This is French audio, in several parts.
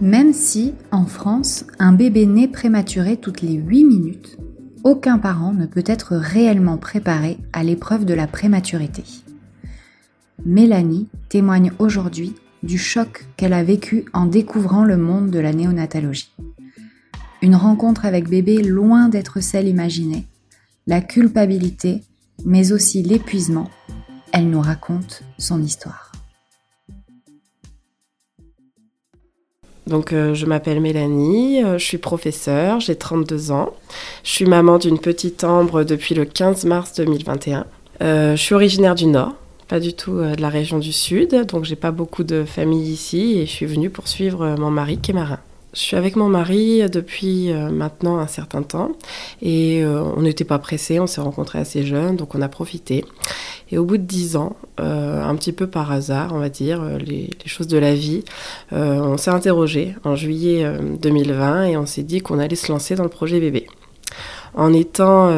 Même si, en France, un bébé naît prématuré toutes les 8 minutes, aucun parent ne peut être réellement préparé à l'épreuve de la prématurité. Mélanie témoigne aujourd'hui du choc qu'elle a vécu en découvrant le monde de la néonatologie. Une rencontre avec bébé loin d'être celle imaginée, la culpabilité, mais aussi l'épuisement. Elle nous raconte son histoire. Donc euh, je m'appelle Mélanie, euh, je suis professeure, j'ai 32 ans. Je suis maman d'une petite ambre depuis le 15 mars 2021. Euh, je suis originaire du Nord, pas du tout de la région du Sud, donc j'ai pas beaucoup de famille ici et je suis venue pour suivre mon mari qui est marin. Je suis avec mon mari depuis euh, maintenant un certain temps et euh, on n'était pas pressés, on s'est rencontrés assez jeunes, donc on a profité. Et au bout de dix ans, euh, un petit peu par hasard, on va dire, les, choses de la vie, on s'est interrogé en juillet 2020 et on s'est dit qu'on allait se lancer dans le projet bébé. En étant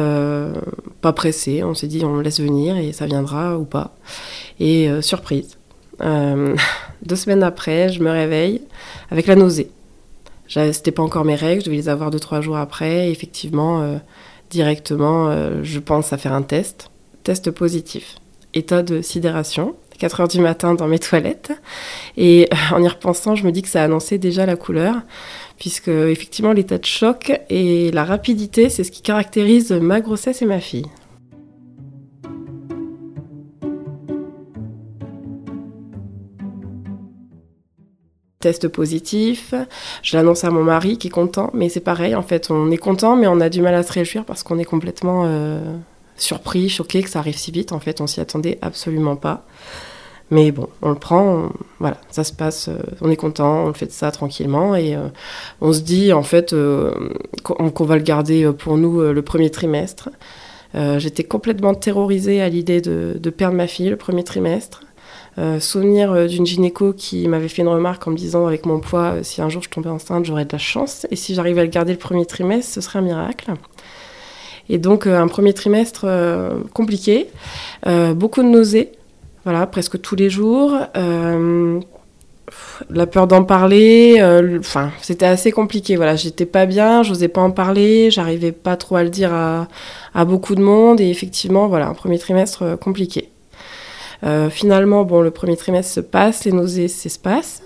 pas pressé, on s'est dit on laisse venir et ça viendra ou pas. Et surprise, deux semaines après, je me réveille avec la nausée. C'était pas encore mes règles, je devais les avoir deux, trois jours après. effectivement, euh, directement, euh, je pense à faire un test. Test positif. État de sidération. 4 heures du matin dans mes toilettes. Et euh, en y repensant, je me dis que ça annonçait déjà la couleur, puisque effectivement l'état de choc et la rapidité, c'est ce qui caractérise ma grossesse et ma fille. Test positif. Je l'annonce à mon mari qui est content, mais c'est pareil, en fait, on est content, mais on a du mal à se réjouir parce qu'on est complètement euh, surpris, choqué que ça arrive si vite. En fait, on s'y attendait absolument pas. Mais bon, on le prend, voilà, ça se passe, euh, on est content, on fait de ça tranquillement et euh, on se dit en fait qu'on va le garder pour nous le premier trimestre. J'étais complètement terrorisée à l'idée de, perdre ma fille le premier trimestre. Euh, souvenir euh, d'une gynéco qui m'avait fait une remarque en me disant avec mon poids, euh, si un jour je tombais enceinte, j'aurais de la chance. Et si j'arrivais à le garder le premier trimestre, ce serait un miracle. Et donc un premier trimestre compliqué, beaucoup de nausées, voilà, presque tous les jours. la peur d'en parler, enfin, c'était assez compliqué. Voilà, j'étais pas bien, j'osais pas en parler, j'arrivais pas trop à le dire à, à, beaucoup de monde, et effectivement, voilà, un premier trimestre compliqué. Euh, finalement, bon, le premier trimestre se passe, les nausées s'espacent.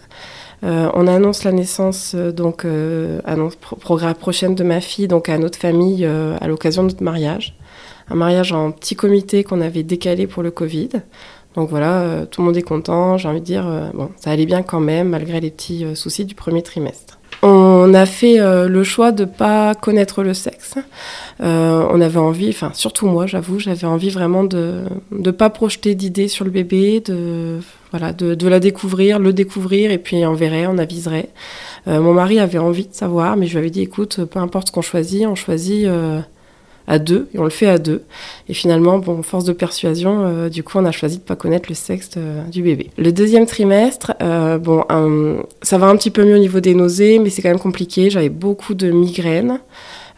Euh, on annonce la naissance, euh, donc, annonce programme prochaine de ma fille, donc à notre famille, à l'occasion de notre mariage. Un mariage en petit comité qu'on avait décalé pour le Covid. Donc voilà, tout le monde est content. J'ai envie de dire, bon, ça allait bien quand même, malgré les petits soucis du premier trimestre. On a fait euh, le choix de pas connaître le sexe. Euh, on avait envie, enfin surtout moi, j'avoue, j'avais envie vraiment de ne pas projeter d'idées sur le bébé, de voilà, de, la découvrir, le découvrir et puis on verrait, on aviserait. Euh, mon mari avait envie de savoir, mais je lui avais dit écoute, peu importe ce qu'on choisit, on choisit à deux, et on le fait à deux. Et finalement, bon, force de persuasion, euh, du coup, on a choisi de pas connaître le sexe euh, du bébé. Le deuxième trimestre, euh, bon, ça va un petit peu mieux au niveau des nausées, mais c'est quand même compliqué. J'avais beaucoup de migraines.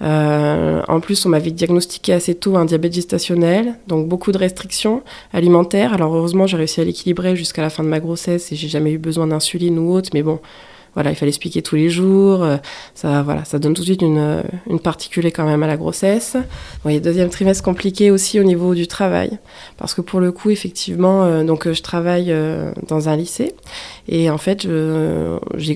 en plus, on m'avait diagnostiqué assez tôt un diabète gestationnel, donc beaucoup de restrictions alimentaires. Alors heureusement, j'ai réussi à l'équilibrer jusqu'à la fin de ma grossesse et j'ai jamais eu besoin d'insuline ou autre, mais bon, voilà, il fallait expliquer tous les jours. Euh, ça, voilà, ça donne tout de suite une, euh, une quand même à la grossesse. Bon, deuxième trimestre compliqué aussi au niveau du travail, parce que pour le coup, effectivement, euh, donc je travaille dans un lycée et en fait,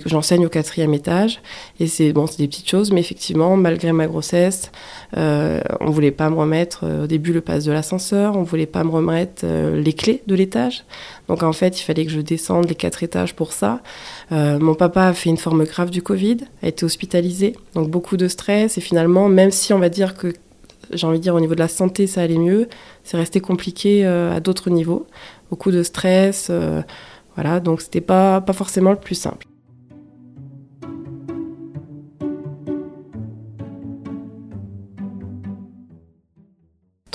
j'enseigne au quatrième étage et c'est bon, des petites choses, mais effectivement, malgré ma grossesse, euh, on voulait pas me remettre au début le passe de l'ascenseur, on voulait pas me remettre les clés de l'étage. Donc en fait, il fallait que je descende les quatre étages pour ça. mon papa a fait une forme grave du Covid, a été hospitalisé, donc beaucoup de stress. Et finalement, même si on va dire que, j'ai envie de dire, au niveau de la santé, ça allait mieux, c'est resté compliqué euh, à d'autres niveaux. Beaucoup de stress, euh, voilà, donc c'était pas, pas forcément le plus simple.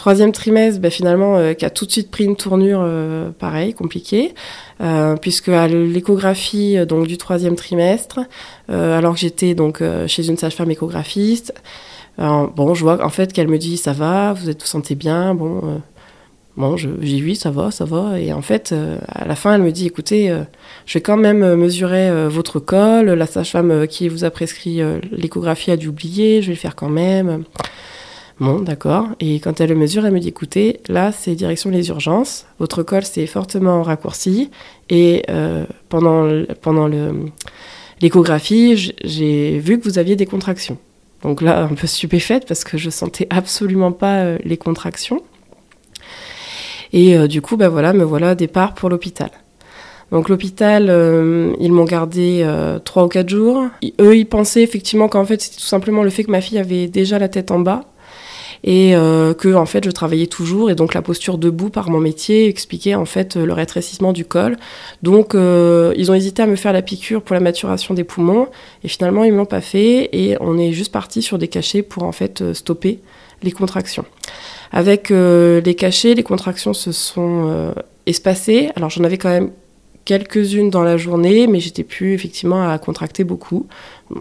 Troisième trimestre, ben, finalement, qui a tout de suite pris une tournure, pareil, compliquée, puisque à l'échographie donc du troisième trimestre, alors que j'étais donc chez une sage-femme échographiste, bon, je vois en fait qu'elle me dit ça va, vous êtes vous sentez bien, bon Bon, j'ai oui, ça va, ça va. Et en fait, euh, à la fin, elle me dit, écoutez, euh, je vais quand même euh, mesurer votre col. La sage-femme qui vous a prescrit l'échographie a dû oublier, je vais le faire quand même. Bon, d'accord. Et quand elle le mesure, elle me dit, écoutez, là, c'est direction les urgences. Votre col s'est fortement raccourci. Et pendant, pendant l'échographie, j'ai vu que vous aviez des contractions. Donc là, un peu stupéfaite parce que je sentais absolument pas les contractions. Et euh, du coup, bah voilà, me voilà départ pour l'hôpital. Donc l'hôpital, euh, ils m'ont gardé euh, trois ou quatre jours. eux, ils pensaient effectivement qu'en fait, c'était tout simplement le fait que ma fille avait déjà la tête en bas et que en fait, je travaillais toujours et donc la posture debout par mon métier expliquait en fait le rétrécissement du col. Donc ils ont hésité à me faire la piqûre pour la maturation des poumons et finalement ils me l'ont pas fait et on est juste parti sur des cachets pour en fait stopper les contractions. Avec euh, les cachets, les contractions se sont euh, espacées. Alors j'en avais quand même quelques-unes dans la journée, mais j'étais plus effectivement à contracter beaucoup,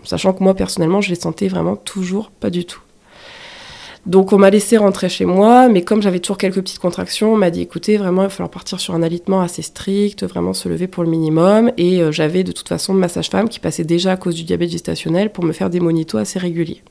sachant que moi personnellement je les sentais vraiment toujours pas du tout. Donc on m'a laissé rentrer chez moi, mais comme j'avais toujours quelques petites contractions, on m'a dit écoutez, vraiment il va falloir partir sur un alitement assez strict, vraiment se lever pour le minimum. Et euh, j'avais de toute façon ma sage-femme qui passait déjà à cause du diabète gestationnel pour me faire des monitos assez réguliers.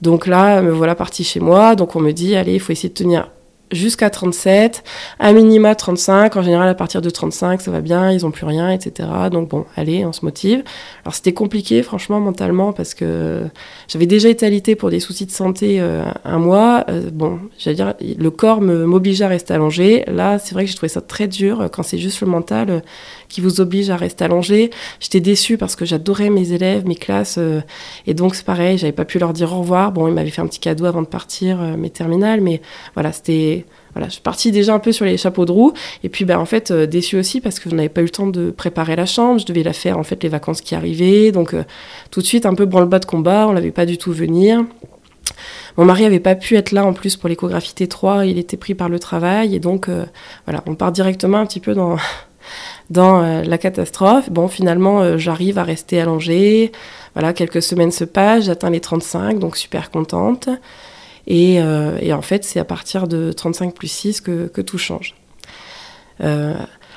Donc là, me voilà partie chez moi. Donc on me dit, allez, il faut essayer de tenir jusqu'à 37, à minima 35. En général, à partir de 35, ça va bien, ils n'ont plus rien, etc. Donc bon, allez, on se motive. Alors c'était compliqué, franchement, mentalement, parce que j'avais déjà été alitée pour des soucis de santé euh, un mois. Euh, bon, j'allais dire, le corps m'obligeait à rester allongé. Là, c'est vrai que j'ai trouvé ça très dur quand c'est juste le mental euh, qui vous oblige à rester allongé. J'étais déçue parce que j'adorais mes élèves, mes classes, et donc c'est pareil, j'avais pas pu leur dire au revoir. Bon, ils m'avaient fait un petit cadeau avant de partir, mes terminales, mais voilà, c'était voilà, je suis partie déjà un peu sur les chapeaux de roue. Et puis, ben, en fait, euh, déçue aussi parce que je n'avais pas eu le temps de préparer la chambre. Je devais la faire, en fait, les vacances qui arrivaient. Donc, euh, tout de suite, un peu branle-bas de combat. On l'avait pas du tout venir. Mon mari avait pas pu être là en plus pour l'échographie T3. Il était pris par le travail. Et donc, euh, voilà, on part directement un petit peu dans, dans la catastrophe. Bon, finalement, j'arrive à rester allongée. Voilà, quelques semaines se passent. J'atteins les 35, donc super contente. Euh, et, en fait, c'est à partir de 35 plus 6 que, tout change. Euh,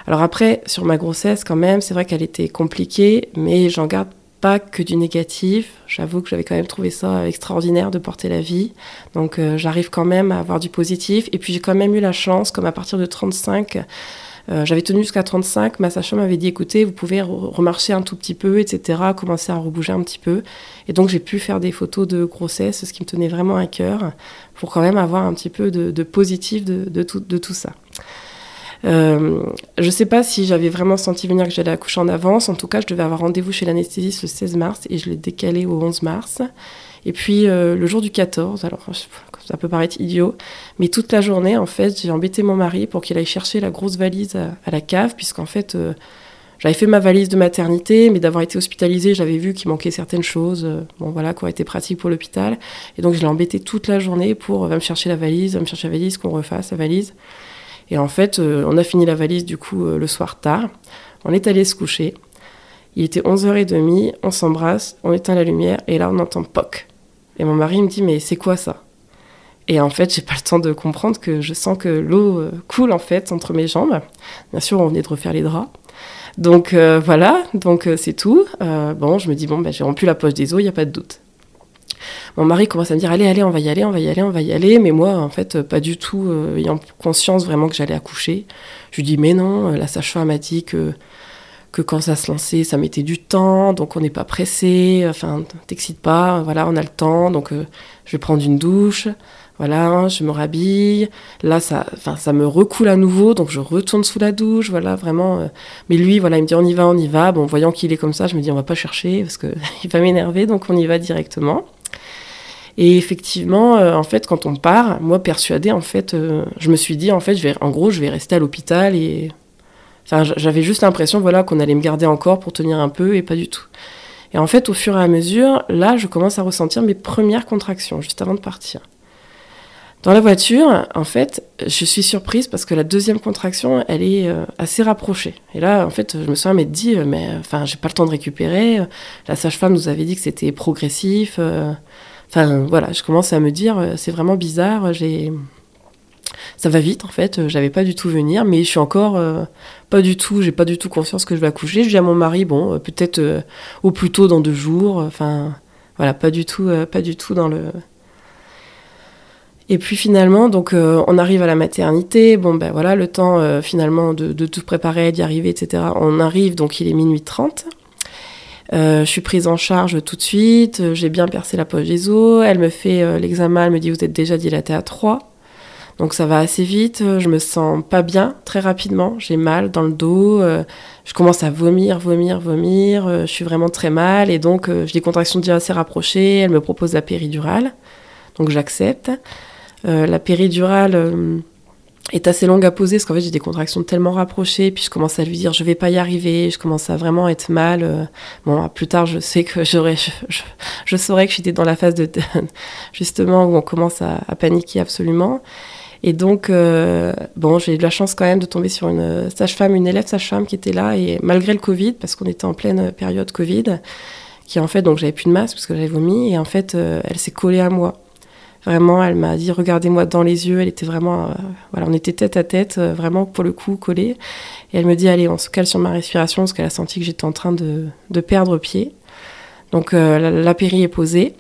alors après, sur ma grossesse, quand même, c'est vrai qu'elle était compliquée, mais j'en garde pas que du négatif. J'avoue que j'avais quand même trouvé ça extraordinaire de porter la vie. Donc euh, j'arrive quand même à avoir du positif. Et puis j'ai quand même eu la chance, comme à partir de 35, euh, j'avais tenu jusqu'à 35. Ma sage-femme m'avait dit écoutez, vous pouvez remarcher un tout petit peu, etc., commencer à rebouger un petit peu. Et donc j'ai pu faire des photos de grossesse, ce qui me tenait vraiment à cœur, pour quand même avoir un petit peu de, positif de, tout, de tout ça. Euh, je ne sais pas si j'avais vraiment senti venir que j'allais accoucher en avance. En tout cas, je devais avoir rendez-vous chez l'anesthésiste le 16 mars et je l'ai décalé au 11 mars. Et puis euh, le jour du 14, alors ça peut paraître idiot, mais toute la journée, en fait, j'ai embêté mon mari pour qu'il aille chercher la grosse valise à, la cave, puisqu'en fait, euh, j'avais fait ma valise de maternité, mais d'avoir été hospitalisée, j'avais vu qu'il manquait certaines choses, euh, bon voilà, qui auraient été pratiques pour l'hôpital. Et donc je l'ai embêté toute la journée pour va me chercher la valise, va me chercher la valise, qu'on refasse la valise. Et en fait, on a fini la valise du coup le soir tard. On est allé se coucher. Il était 11h30, on s'embrasse, on éteint la lumière, et là on entend POC. Et mon mari me dit mais c'est quoi ça? Et en fait, j'ai pas le temps de comprendre que je sens que l'eau euh, coule en fait entre mes jambes. Bien sûr, on venait de refaire les draps. Donc euh, voilà, donc euh, c'est tout. bon, je me dis bon, ben, j'ai rompu la poche des eaux, il y a pas de doute. Mon mari commence à me dire allez, allez, on va y aller, on va y aller, on va y aller. Mais moi, en fait, pas du tout ayant conscience vraiment que j'allais accoucher. Je lui dis mais non, la sage-femme m'a dit que que quand ça se lançait, ça mettait du temps, donc on n'est pas pressé, enfin, t'excites pas, voilà, on a le temps, donc euh, je vais prendre une douche, voilà, je me rhabille, là, ça, enfin, ça me recoule à nouveau, donc je retourne sous la douche, voilà, vraiment. Euh, mais lui, voilà, il me dit on y va, on y va. Bon, voyant qu'il est comme ça, je me dis on va pas chercher parce que il va m'énerver, donc on y va directement. Et effectivement, euh, en fait, quand on part, moi persuadée, en fait, je me suis dit, en fait, je vais, en gros, je vais rester à l'hôpital et j'avais juste l'impression voilà, qu'on allait me garder encore pour tenir un peu et pas du tout. Et en fait, au fur et à mesure, là, je commence à ressentir mes premières contractions juste avant de partir. Dans la voiture, en fait, je suis surprise parce que la deuxième contraction, elle est euh, assez rapprochée. Et là, en fait, je me suis m'être dit, euh, mais enfin, j'ai pas le temps de récupérer. La sage-femme nous avait dit que c'était progressif. Euh. Enfin, voilà, je commence à me dire, c'est vraiment bizarre. J'ai ça va vite en fait, j'avais pas du tout venir, mais je suis encore pas du tout, j'ai pas du tout conscience que je vais accoucher. Je dis à mon mari, bon, peut-être au plus tôt dans deux jours, enfin voilà, pas du tout, pas du tout dans le et puis finalement, donc euh, on arrive à la maternité. Bon ben voilà, le temps euh, finalement de, tout préparer, d'y arriver, etc. On arrive, donc il est minuit 30. Euh, je suis prise en charge tout de suite. J'ai bien percé la poche des os. Elle me fait l'examen. Elle me dit vous êtes déjà dilatée à 3. Donc ça va assez vite. Je me sens pas bien très rapidement. J'ai mal dans le dos. je commence à vomir, vomir, vomir. je suis vraiment très mal et donc j'ai des contractions déjà assez rapprochées. Elle me propose la péridurale. Donc j'accepte. Euh, la péridurale euh, est assez longue à poser parce qu'en fait j'ai des contractions tellement rapprochées puis je commence à lui dire je vais pas y arriver je commence à vraiment être mal euh. bon plus tard je sais que j'aurais je, saurais que j'étais dans la phase de, justement où on commence à, paniquer absolument et donc bon j'ai eu de la chance quand même de tomber sur une sage-femme une élève sage-femme qui était là et malgré le Covid parce qu'on était en pleine période Covid qui en fait donc j'avais plus de masque parce que j'avais vomi et en fait elle s'est collée à moi Vraiment, elle m'a dit regardez-moi dans les yeux. Elle était vraiment, euh, voilà, on était tête à tête, euh, vraiment pour le coup collés. Et elle me dit allez, on se cale sur ma respiration parce qu'elle a senti que j'étais en train de, de, perdre pied. Donc euh, la, péri est posée.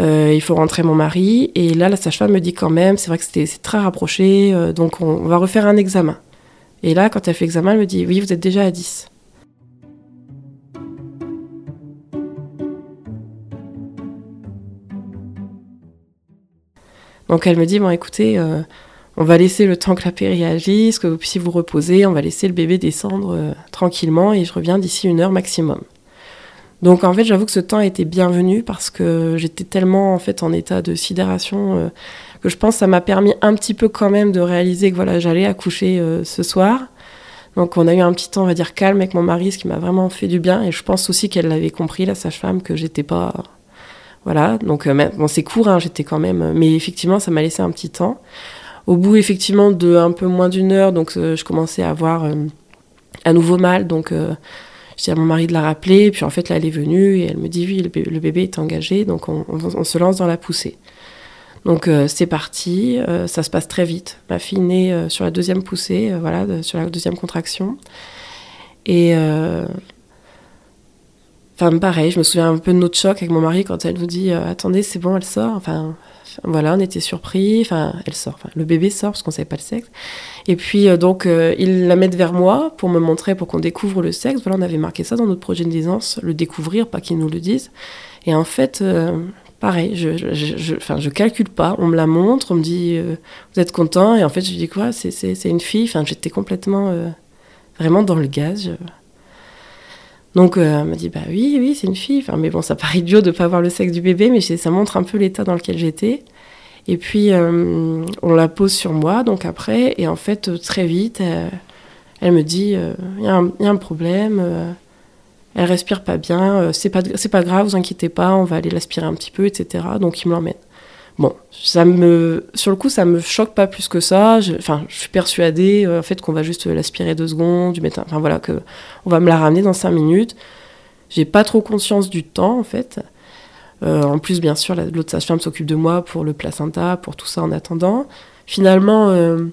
Il faut rentrer mon mari. Et là, la sage-femme me dit quand même, c'est vrai que c'était très rapproché, donc on, va refaire un examen. Et là, quand elle fait l'examen, elle me dit oui, vous êtes déjà à 10. Donc elle me dit, bon écoutez, euh, on va laisser le temps que la péri agisse, que vous puissiez vous reposer, on va laisser le bébé descendre euh, tranquillement et je reviens d'ici une heure maximum. Donc en fait, j'avoue que ce temps était bienvenu parce que j'étais tellement en fait en état de sidération euh, que je pense que ça m'a permis un petit peu quand même de réaliser que voilà, j'allais accoucher ce soir. Donc on a eu un petit temps, on va dire, calme avec mon mari, ce qui m'a vraiment fait du bien. Et je pense aussi qu'elle l'avait compris, la sage-femme, que j'étais pas voilà, donc euh, bon, c'est court, hein, j'étais quand même, mais effectivement, ça m'a laissé un petit temps. Au bout, effectivement, de un peu moins d'une heure, donc euh, je commençais à avoir euh, un nouveau mal, donc je dis à mon mari de la rappeler, puis en fait, là, elle est venue et elle me dit, oui, le bébé, est engagé, donc on, se lance dans la poussée. Donc c'est parti, ça se passe très vite. Ma fille naît sur la deuxième poussée, voilà, sur la deuxième contraction. Et Enfin, pareil, je me souviens un peu de notre choc avec mon mari quand elle nous dit euh, Attendez, c'est bon, elle sort. Enfin, voilà, on était surpris. Enfin, elle sort. Le bébé sort parce qu'on savait pas le sexe. Et puis, euh, donc, euh, ils la mettent vers moi pour me montrer, pour qu'on découvre le sexe. Voilà, on avait marqué ça dans notre projet de naissance, le découvrir, pas qu'ils nous le disent. Et en fait, pareil, je, je, je, enfin, je calcule pas. On me la montre, on me dit Vous êtes content Et en fait, je dis quoi? C'est une fille. Enfin, j'étais complètement, vraiment dans le gaz. Donc euh, elle m'a dit bah oui oui c'est une fille. Enfin, mais bon ça paraît idiot de pas voir le sexe du bébé mais ça montre un peu l'état dans lequel j'étais. Et puis euh, on la pose sur moi donc après et en fait très vite euh, elle me dit il y, a un problème. elle respire pas bien. c'est pas pas grave vous inquiétez pas on va aller l'aspirer un petit peu etc. Donc il me l'emmène. Bon, ça me, sur le coup, ça me choque pas plus que ça. Je, enfin, je suis persuadée euh, en fait qu'on va juste l'aspirer deux secondes, du mettre, enfin voilà, que on va me la ramener dans cinq minutes. J'ai pas trop conscience du temps en fait. Euh, en plus, bien sûr, l'autre sage-femme s'occupe de moi pour le placenta, pour tout ça en attendant. Finalement, euh,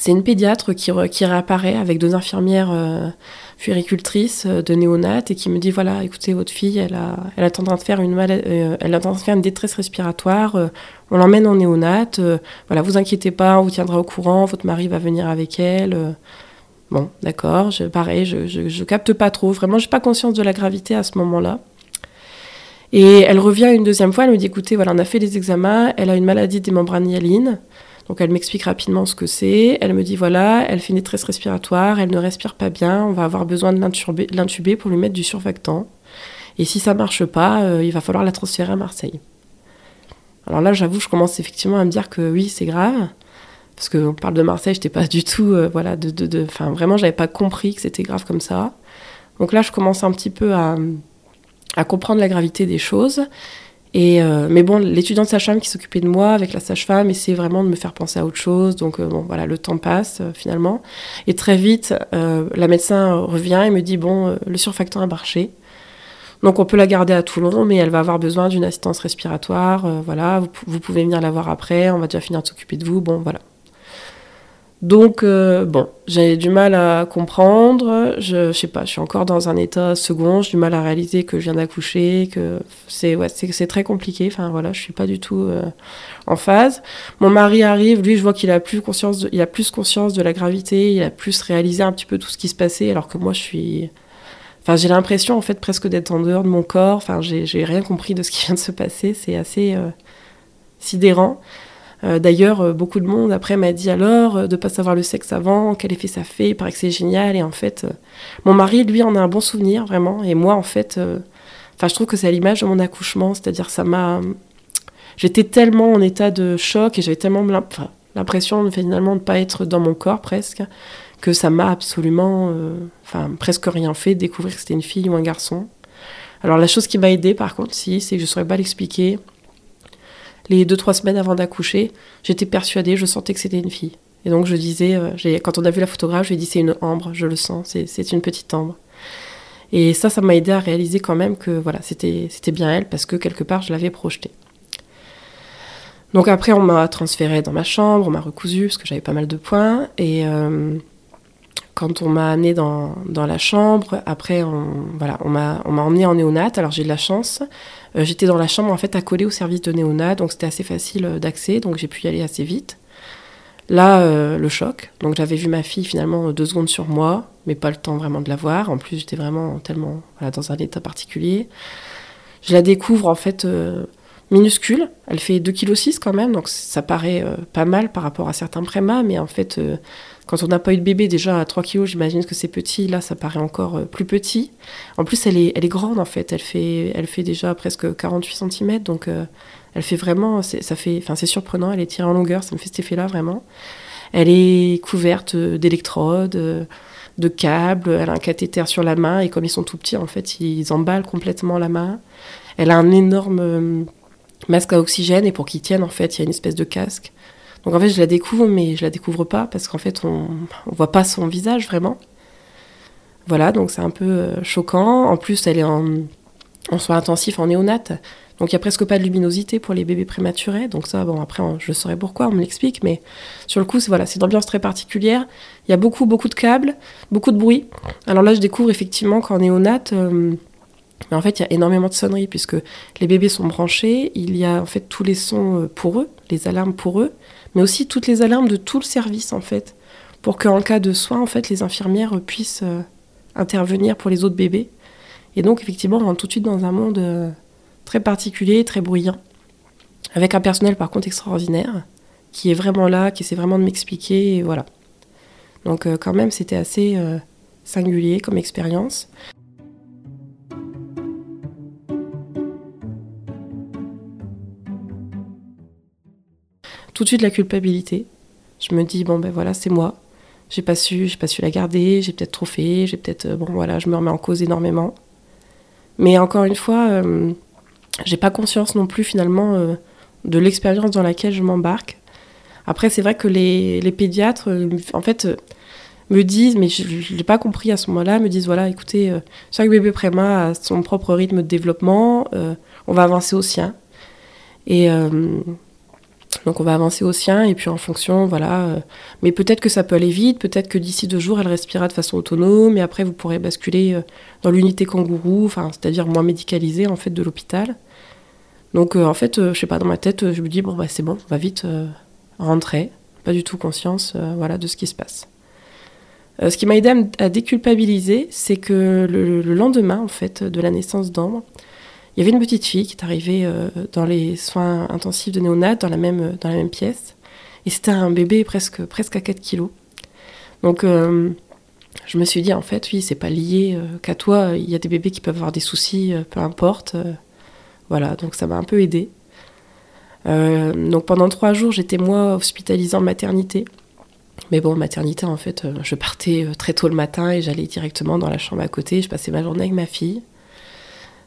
c'est une pédiatre qui, qui réapparaît avec deux infirmières puéricultrice euh, de néonat et qui me dit voilà, écoutez, votre fille, elle, a, elle train de faire une, euh, elle a en train de faire une détresse respiratoire, euh, on l'emmène en néonat, voilà, vous inquiétez pas, on vous tiendra au courant, votre mari va venir avec elle. Bon, d'accord, je, pareil, je, je, capte pas trop, vraiment, j'ai pas conscience de la gravité à ce moment-là. Et elle revient une deuxième fois, elle me dit écoutez, voilà, on a fait les examens, elle a une maladie des membranes hyalines. Donc elle m'explique rapidement ce que c'est. Elle me dit voilà, elle fait une détresse respiratoire, elle ne respire pas bien, on va avoir besoin de l'intuber pour lui mettre du surfactant. Et si ça marche pas, euh, il va falloir la transférer à Marseille. Alors là, j'avoue, je commence effectivement à me dire que oui, c'est grave. Parce qu'on parle de Marseille, je n'étais pas du tout, euh, voilà, de, de, de, enfin, vraiment, j'avais pas compris que c'était grave comme ça. Donc là, je commence un petit peu à, à comprendre la gravité des choses. Et mais bon, l'étudiante sage-femme qui s'occupait de moi avec la sage-femme essaie vraiment de me faire penser à autre chose. Donc bon, voilà, le temps passe finalement. Et très vite, la médecin revient et me dit bon, le surfactant a marché. Donc on peut la garder à Toulon, mais elle va avoir besoin d'une assistance respiratoire. Euh, voilà, vous, pouvez venir la voir après, on va déjà finir de s'occuper de vous. Bon, voilà. Donc euh, bon, j'ai du mal à comprendre. Je, sais pas, je suis encore dans un état second. J'ai du mal à réaliser que je viens d'accoucher, que c'est ouais, c'est très compliqué. Enfin voilà, je suis pas du tout euh, en phase. Mon mari arrive, lui, je vois qu'il a plus conscience, il a plus conscience de la gravité, il a plus réalisé un petit peu tout ce qui se passait, alors que moi je suis Enfin, j'ai l'impression en fait presque d'être en dehors de mon corps. Enfin, j'ai rien compris de ce qui vient de se passer. C'est assez euh, sidérant. Euh, d'ailleurs, euh, beaucoup de monde après m'a dit alors de pas savoir le sexe avant, quel effet ça fait, il paraît que c'est génial. Et en fait, mon mari, lui, en a un bon souvenir vraiment. Et moi, en fait, enfin, je trouve que c'est à l'image de mon accouchement, c'est-à-dire ça m'a, j'étais tellement en état de choc et j'avais tellement l'impression finalement de pas être dans mon corps presque que ça m'a absolument, euh, enfin presque rien fait découvrir que c'était une fille ou un garçon. Alors la chose qui m'a aidé par contre, si, c'est que je ne saurais pas l'expliquer. Les deux trois semaines avant d'accoucher, j'étais persuadée, je sentais que c'était une fille. Et donc je disais, euh, quand on a vu la photographe, je lui ai dit c'est une ambre, je le sens, c'est une petite ambre. Et ça, ça m'a aidé à réaliser quand même que voilà, c'était bien elle parce que quelque part je l'avais projetée. Donc après, on m'a transféré dans ma chambre, on m'a recousu parce que j'avais pas mal de points. Et, euh, quand on m'a amené dans, la chambre, après, on, voilà, on m'a emmené en néonat. Alors j'ai de la chance. Euh, j'étais dans la chambre en fait accolée au service de néonat, donc c'était assez facile euh, d'accès, donc j'ai pu y aller assez vite. Là, euh, le choc. Donc j'avais vu ma fille finalement deux secondes sur moi, mais pas le temps vraiment de la voir. En plus, j'étais vraiment tellement dans un état particulier. Je la découvre en fait minuscule. Elle fait 2,6 kg quand même, donc ça paraît pas mal par rapport à certains prémas, mais en fait, quand on n'a pas eu de bébé, déjà à 3 kg, j'imagine que c'est petit. Là, ça paraît encore euh, plus petit. En plus, elle est, elle est grande en fait. Elle fait, elle fait déjà presque 48 cm. Donc, euh, elle fait vraiment. Ça fait, c'est surprenant. Elle est tirée en longueur. Ça me fait cet effet-là vraiment. Elle est couverte d'électrodes, de câbles. Elle a un cathéter sur la main. Et comme ils sont tout petits, en fait, ils emballent complètement la main. Elle a un énorme euh, masque à oxygène. Et pour qu'il tienne, en fait, il y a une espèce de casque. Donc en fait, je la découvre, mais je la découvre pas parce qu'en fait, on, on voit pas son visage vraiment. Voilà, donc c'est un peu euh, choquant. En plus, elle est en, soins intensifs, en néonate. Donc il y a presque pas de luminosité pour les bébés prématurés. Donc ça, bon, après, je saurais pourquoi, on me l'explique. Mais sur le coup, c'est voilà, une ambiance très particulière. Il y a beaucoup, beaucoup de câbles, beaucoup de bruit. Alors là, je découvre effectivement qu'en néonate, euh, en fait, il y a énormément de sonneries puisque les bébés sont branchés. Il y a en fait tous les sons euh, pour eux, les alarmes pour eux mais aussi toutes les alarmes de tout le service en fait, pour qu'en cas de soin, en fait, les infirmières puissent euh, intervenir pour les autres bébés. Et donc effectivement, on rentre tout de suite dans un monde euh, très particulier, très bruyant, avec un personnel par contre extraordinaire, qui est vraiment là, qui essaie vraiment de m'expliquer, et voilà. Donc euh, quand même, c'était assez singulier comme expérience. Tout de suite la culpabilité. Je me dis bon ben voilà c'est moi. J'ai pas su, j'ai pas su la garder, j'ai peut-être trop fait, j'ai peut-être euh, bon voilà je me remets en cause énormément. Mais encore une fois, euh, j'ai pas conscience non plus finalement euh, de l'expérience dans laquelle je m'embarque. Après c'est vrai que les, pédiatres en fait me disent, mais je ne l'ai pas compris à ce moment-là, me disent voilà, écoutez, chaque bébé préma a son propre rythme de développement, on va avancer au sien. Et, donc on va avancer au sien et puis en fonction, voilà. Euh, mais peut-être que ça peut aller vite, peut-être que d'ici deux jours elle respirera de façon autonome et après vous pourrez basculer euh, dans l'unité kangourou, enfin c'est-à-dire moins médicalisée en fait de l'hôpital. Donc euh, en fait, je sais pas dans ma tête, je me dis bon bah c'est bon, on va vite rentrer, pas du tout conscience, voilà de ce qui se passe. ce qui m'a aidé à, déculpabiliser, c'est que le, le, lendemain en fait de la naissance d'Ambre, il y avait une petite fille qui est arrivée euh, dans les soins intensifs de néonat, dans la même, dans la même pièce. Et c'était un bébé presque, presque à 4 kilos. Donc, euh, je me suis dit, en fait, oui, c'est pas lié euh, qu'à toi. Il y a des bébés qui peuvent avoir des soucis, peu importe. voilà, donc ça m'a un peu aidé. donc, pendant trois jours, j'étais moi hospitalisée en maternité. Mais bon, maternité, en fait, je partais très tôt le matin et j'allais directement dans la chambre à côté. Je passais ma journée avec ma fille.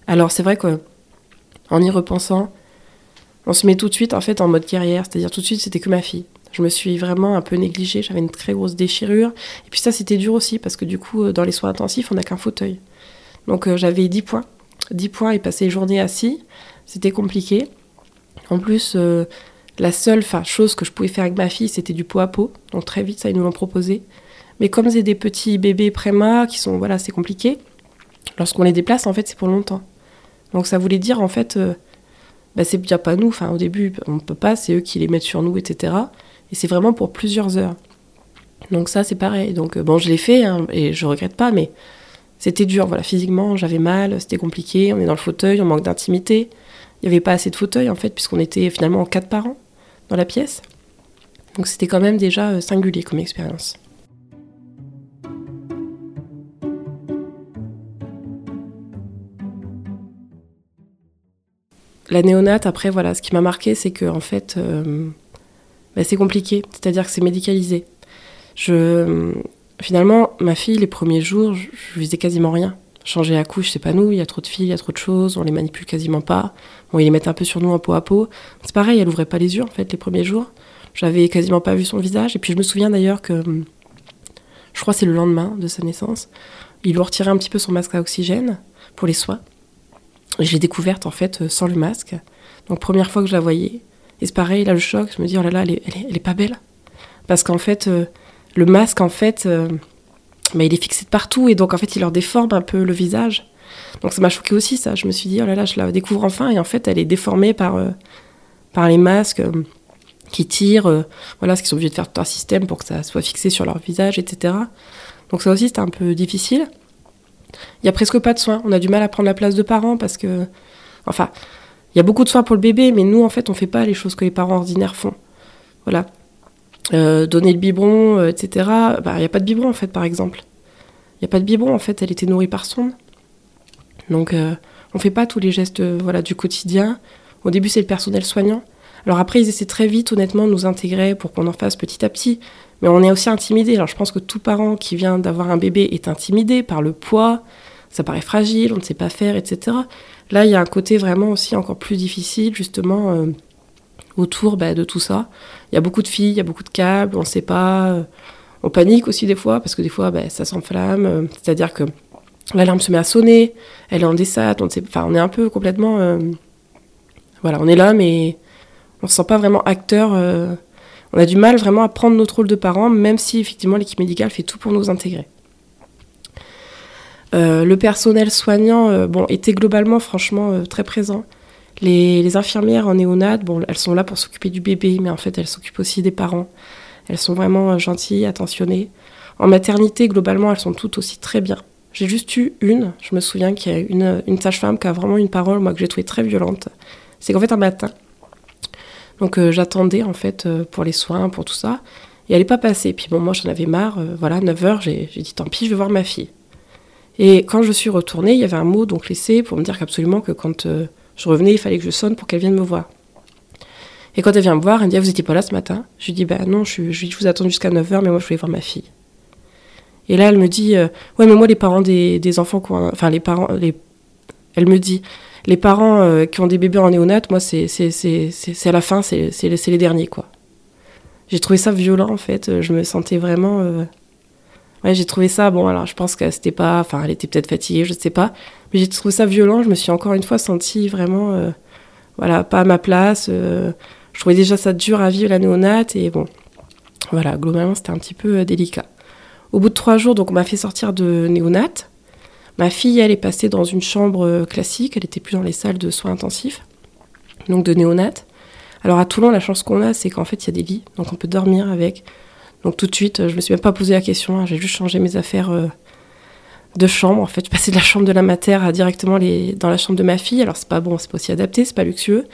Alors c'est vrai que En y repensant, on se met tout de suite en fait en mode guerrière, c'est-à-dire tout de suite c'était que ma fille. Je me suis vraiment un peu négligée, j'avais une très grosse déchirure. Et puis ça c'était dur aussi parce que du coup dans les soins intensifs on n'a qu'un fauteuil. Donc euh, j'avais 10 points. 10 points et passer les journées assis, c'était compliqué. En plus, euh, la seule chose que je pouvais faire avec ma fille, c'était du pot à pot. Donc très vite, ça, ils nous l'ont proposé. Mais comme c'est des petits bébés préma qui sont, voilà, c'est compliqué, lorsqu'on les déplace, en fait, c'est pour longtemps. Donc ça voulait dire, en fait, euh, bah, c'est bien pas nous, enfin au début, on peut pas, c'est eux qui les mettent sur nous, etc. Et c'est vraiment pour plusieurs heures. Donc ça, c'est pareil. Donc bon, je l'ai fait, hein, et je regrette pas, mais c'était dur, voilà, physiquement, j'avais mal, c'était compliqué, on est dans le fauteuil, on manque d'intimité. Il n'y avait pas assez de fauteuil, en fait, puisqu'on était finalement quatre parents dans la pièce. Donc c'était quand même déjà euh, singulier comme expérience. La néonate, après, voilà, ce qui m'a marqué, c'est que en fait, euh, bah, c'est compliqué, c'est-à-dire que c'est médicalisé. Je, Finalement, ma fille, les premiers jours, je, lui faisais quasiment rien. Changer la couche, c'est pas nous, il y a trop de filles, il y a trop de choses, on les manipule quasiment pas. Bon, ils les mettent un peu sur nous, un pot à pot. C'est pareil, elle ouvrait pas les yeux, en fait, les premiers jours. J'avais quasiment pas vu son visage. Et puis je me souviens d'ailleurs que, je crois c'est le lendemain de sa naissance, il lui retirait un petit peu son masque à oxygène pour les soins. Et je l'ai découverte, en fait, sans le masque. Donc première fois que je la voyais. Et c'est pareil, là, le choc, je me dis, oh là là, elle est, pas belle. Parce qu'en fait, euh, le masque, en fait, euh, bah, il est fixé de partout et donc en fait, il leur déforme un peu le visage. Donc ça m'a choqué aussi, ça. Je me suis dit, oh là là, je la découvre enfin et en fait, elle est déformée par, euh, par les masques qui tirent, voilà, ce qu'ils sont obligés de faire tout un système pour que ça soit fixé sur leur visage, etc. Donc ça aussi, c'était un peu difficile. Il y a presque pas de soins. On a du mal à prendre la place de parents parce que, enfin, il y a beaucoup de soins pour le bébé, mais nous, en fait, on fait pas les choses que les parents ordinaires font. Voilà. Euh, donner le biberon, euh, etc. Bah, il n'y a pas de biberon en fait, par exemple. Il n'y a pas de biberon en fait, elle était nourrie par sonde. Donc euh, on ne fait pas tous les gestes voilà, du quotidien. Au début, c'est le personnel soignant. Alors après, ils essaient très vite, honnêtement, de nous intégrer pour qu'on en fasse petit à petit. Mais on est aussi intimidé. Alors je pense que tout parent qui vient d'avoir un bébé est intimidé par le poids. Ça paraît fragile, on ne sait pas faire, etc. Là, il y a un côté vraiment aussi encore plus difficile, justement autour bah, de tout ça. Il y a beaucoup de filles, il y a beaucoup de câbles, on ne sait pas. Euh, on panique aussi des fois, parce que des fois, bah, ça s'enflamme. Euh, c'est-à-dire que l'alarme se met à sonner, elle est en dessate, on, on est un peu complètement... Euh, voilà, on est là, mais on ne se sent pas vraiment acteur. On a du mal vraiment à prendre notre rôle de parent, même si effectivement l'équipe médicale fait tout pour nous intégrer. le personnel soignant bon, était globalement franchement très présent. Les, infirmières en néonat, bon, elles sont là pour s'occuper du bébé, mais en fait, elles s'occupent aussi des parents. Elles sont vraiment euh, gentilles, attentionnées. En maternité, globalement, elles sont toutes aussi très bien. J'ai juste eu une, je me souviens qu'il y a une, une sage-femme qui a vraiment une parole, moi, que j'ai trouvée très violente. C'est qu'en fait, un matin, donc euh, j'attendais, en fait, euh, pour les soins, pour tout ça, et elle n'est pas passée. Puis bon, moi, j'en avais marre, voilà, 9h, j'ai dit, tant pis, je vais voir ma fille. Et quand je suis retournée, il y avait un mot donc laissé pour me dire qu'absolument que quand je revenais, il fallait que je sonne pour qu'elle vienne me voir. Et quand elle vient me voir, elle me dit ah, Vous n'étiez pas là ce matin? Je lui dis Bah non, je, vous attends jusqu'à 9h, mais moi je voulais voir ma fille. Et là, elle me dit euh, Ouais, mais moi, les parents des, enfants. Enfin, les parents. Elle me dit Les parents euh, qui ont des bébés en néonat, moi, c'est à la fin, c'est les derniers, quoi. J'ai trouvé ça violent, en fait. Je me sentais vraiment. Euh, ouais, j'ai trouvé ça. Bon, alors, je pense que c'était pas. Enfin, elle était peut-être fatiguée, je sais pas. Mais j'ai trouvé ça violent. Je me suis encore une fois sentie vraiment, euh, voilà, pas à ma place. Euh, je trouvais déjà ça dur à vivre la néonate. Et bon, voilà, globalement, c'était un petit peu euh, délicat. Au bout de trois jours, donc, on m'a fait sortir de néonate. Ma fille, elle est passée dans une chambre classique. Elle était plus dans les salles de soins intensifs, donc de néonate. Alors à Toulon, la chance qu'on a, c'est qu'en fait, il y a des lits, donc on peut dormir avec. Donc tout de suite, je me suis même pas posé la question. Hein. j'ai juste changé mes affaires de chambre. En fait, je passais de la chambre de la mater à directement les, dans la chambre de ma fille. Alors, c'est pas bon, c'est pas aussi adapté, c'est pas luxueux.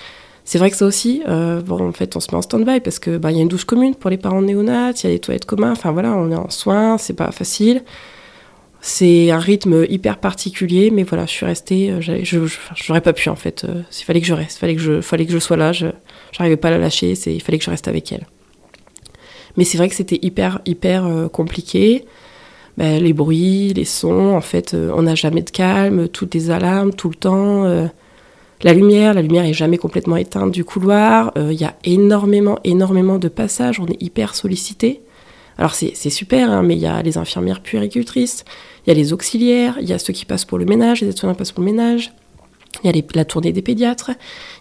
C'est vrai que ça aussi, euh, bon, en fait, on se met en stand-by parce que bah, y a une douche commune pour les parents néonates, il y a des toilettes communes. Enfin voilà, on est en soins, c'est pas facile. C'est un rythme hyper particulier, mais voilà, je suis restée. Euh, je, j'aurais pas pu en fait. Euh, il fallait que je reste, il fallait que je, fallait que je sois là. Je, j'arrivais pas à la lâcher. Il fallait que je reste avec elle. Mais c'est vrai que c'était hyper, hyper compliqué. Ben, les bruits, les sons, en fait, euh, on n'a jamais de calme, toutes les alarmes, tout le temps. Euh, La lumière, la lumière est jamais complètement éteinte du couloir. Il y a énormément, énormément de passages. On est hyper sollicité. Alors c'est super, hein, mais il y a les infirmières puéricultrices, il y a les auxiliaires, il y a ceux qui passent pour le ménage, les aides-soignants passent pour le ménage. Il y a la tournée des pédiatres,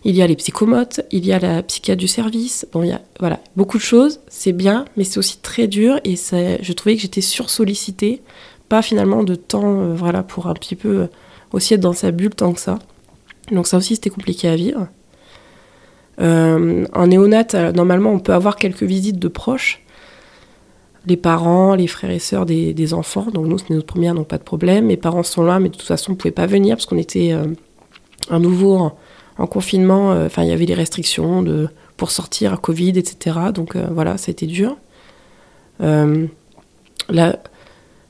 il y a les psychomotes, il y a la psychiatre du service. Bon, il y a voilà, beaucoup de choses. C'est bien, mais c'est aussi très dur. Et je trouvais que j'étais sursollicitée. Pas finalement de temps euh, voilà, pour un petit peu euh, aussi être dans sa bulle tant que ça. Donc ça aussi, c'était compliqué à vivre. Euh, en néonat, normalement, on peut avoir quelques visites de proches. Les parents, les frères et sœurs des, enfants. Donc nous, c'est notre première, donc pas de problème. Mes parents sont là, mais de toute façon, on ne pouvait pas venir parce qu'on était un nouveau en, confinement, euh, enfin il y avait des restrictions de, pour sortir Covid, etc. Donc euh, voilà, ça a été dur. Euh,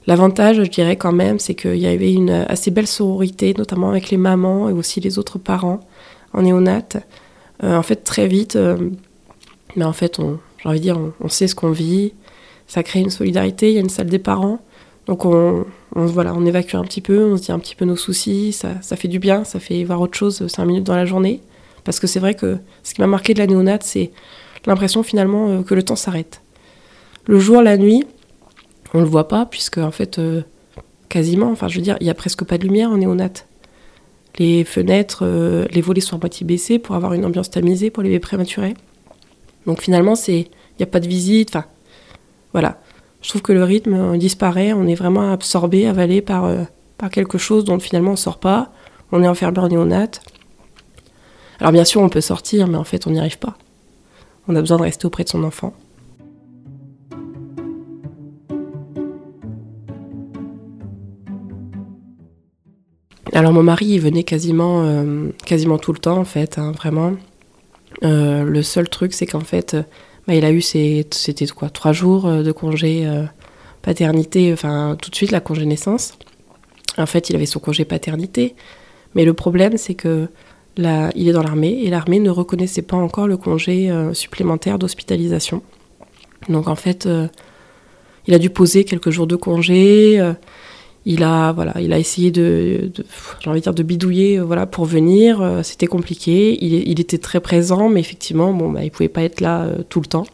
l'avantage, je dirais quand même, c'est qu'il y avait une assez belle sororité, notamment avec les mamans et aussi les autres parents en néonate. en fait, très vite, mais en fait, j'ai envie de dire, on sait ce qu'on vit. Ça crée une solidarité. Il y a une salle des parents donc on, voilà, on évacue un petit peu, on se dit un petit peu nos soucis, ça, fait du bien, ça fait voir autre chose cinq minutes dans la journée. Parce que c'est vrai que ce qui m'a marqué de la néonate, c'est l'impression finalement euh, que le temps s'arrête. Le jour, la nuit, on ne le voit pas, puisque en fait, euh, quasiment, enfin je veux dire, il n'y a presque pas de lumière en néonate. Les fenêtres, euh, les volets sont à moitié baissés pour avoir une ambiance tamisée pour les bébés prématurés. Donc finalement, il n'y a pas de visite, voilà je trouve que le rythme disparaît, on est vraiment absorbé, avalé par, euh, par quelque chose dont finalement on ne sort pas, on est enfermé en néonate. Alors bien sûr on peut sortir, mais en fait on n'y arrive pas. On a besoin de rester auprès de son enfant. Alors mon mari il venait quasiment, euh, quasiment tout le temps en fait, hein, vraiment. Euh, le seul truc c'est qu'en fait bah, il a eu c'était quoi, trois jours euh, de congé euh, paternité, enfin tout de suite la congé naissance. En fait, il avait son congé paternité, mais le problème c'est que là, il est dans l'armée et l'armée ne reconnaissait pas encore le congé euh, supplémentaire d'hospitalisation. Donc en fait, il a dû poser quelques jours de congé il a voilà, il a essayé de, j'ai envie de dire de bidouiller euh, voilà pour venir. Euh, c'était compliqué. Il, était très présent, mais effectivement, bon, bah, il pouvait pas être là euh, tout le temps.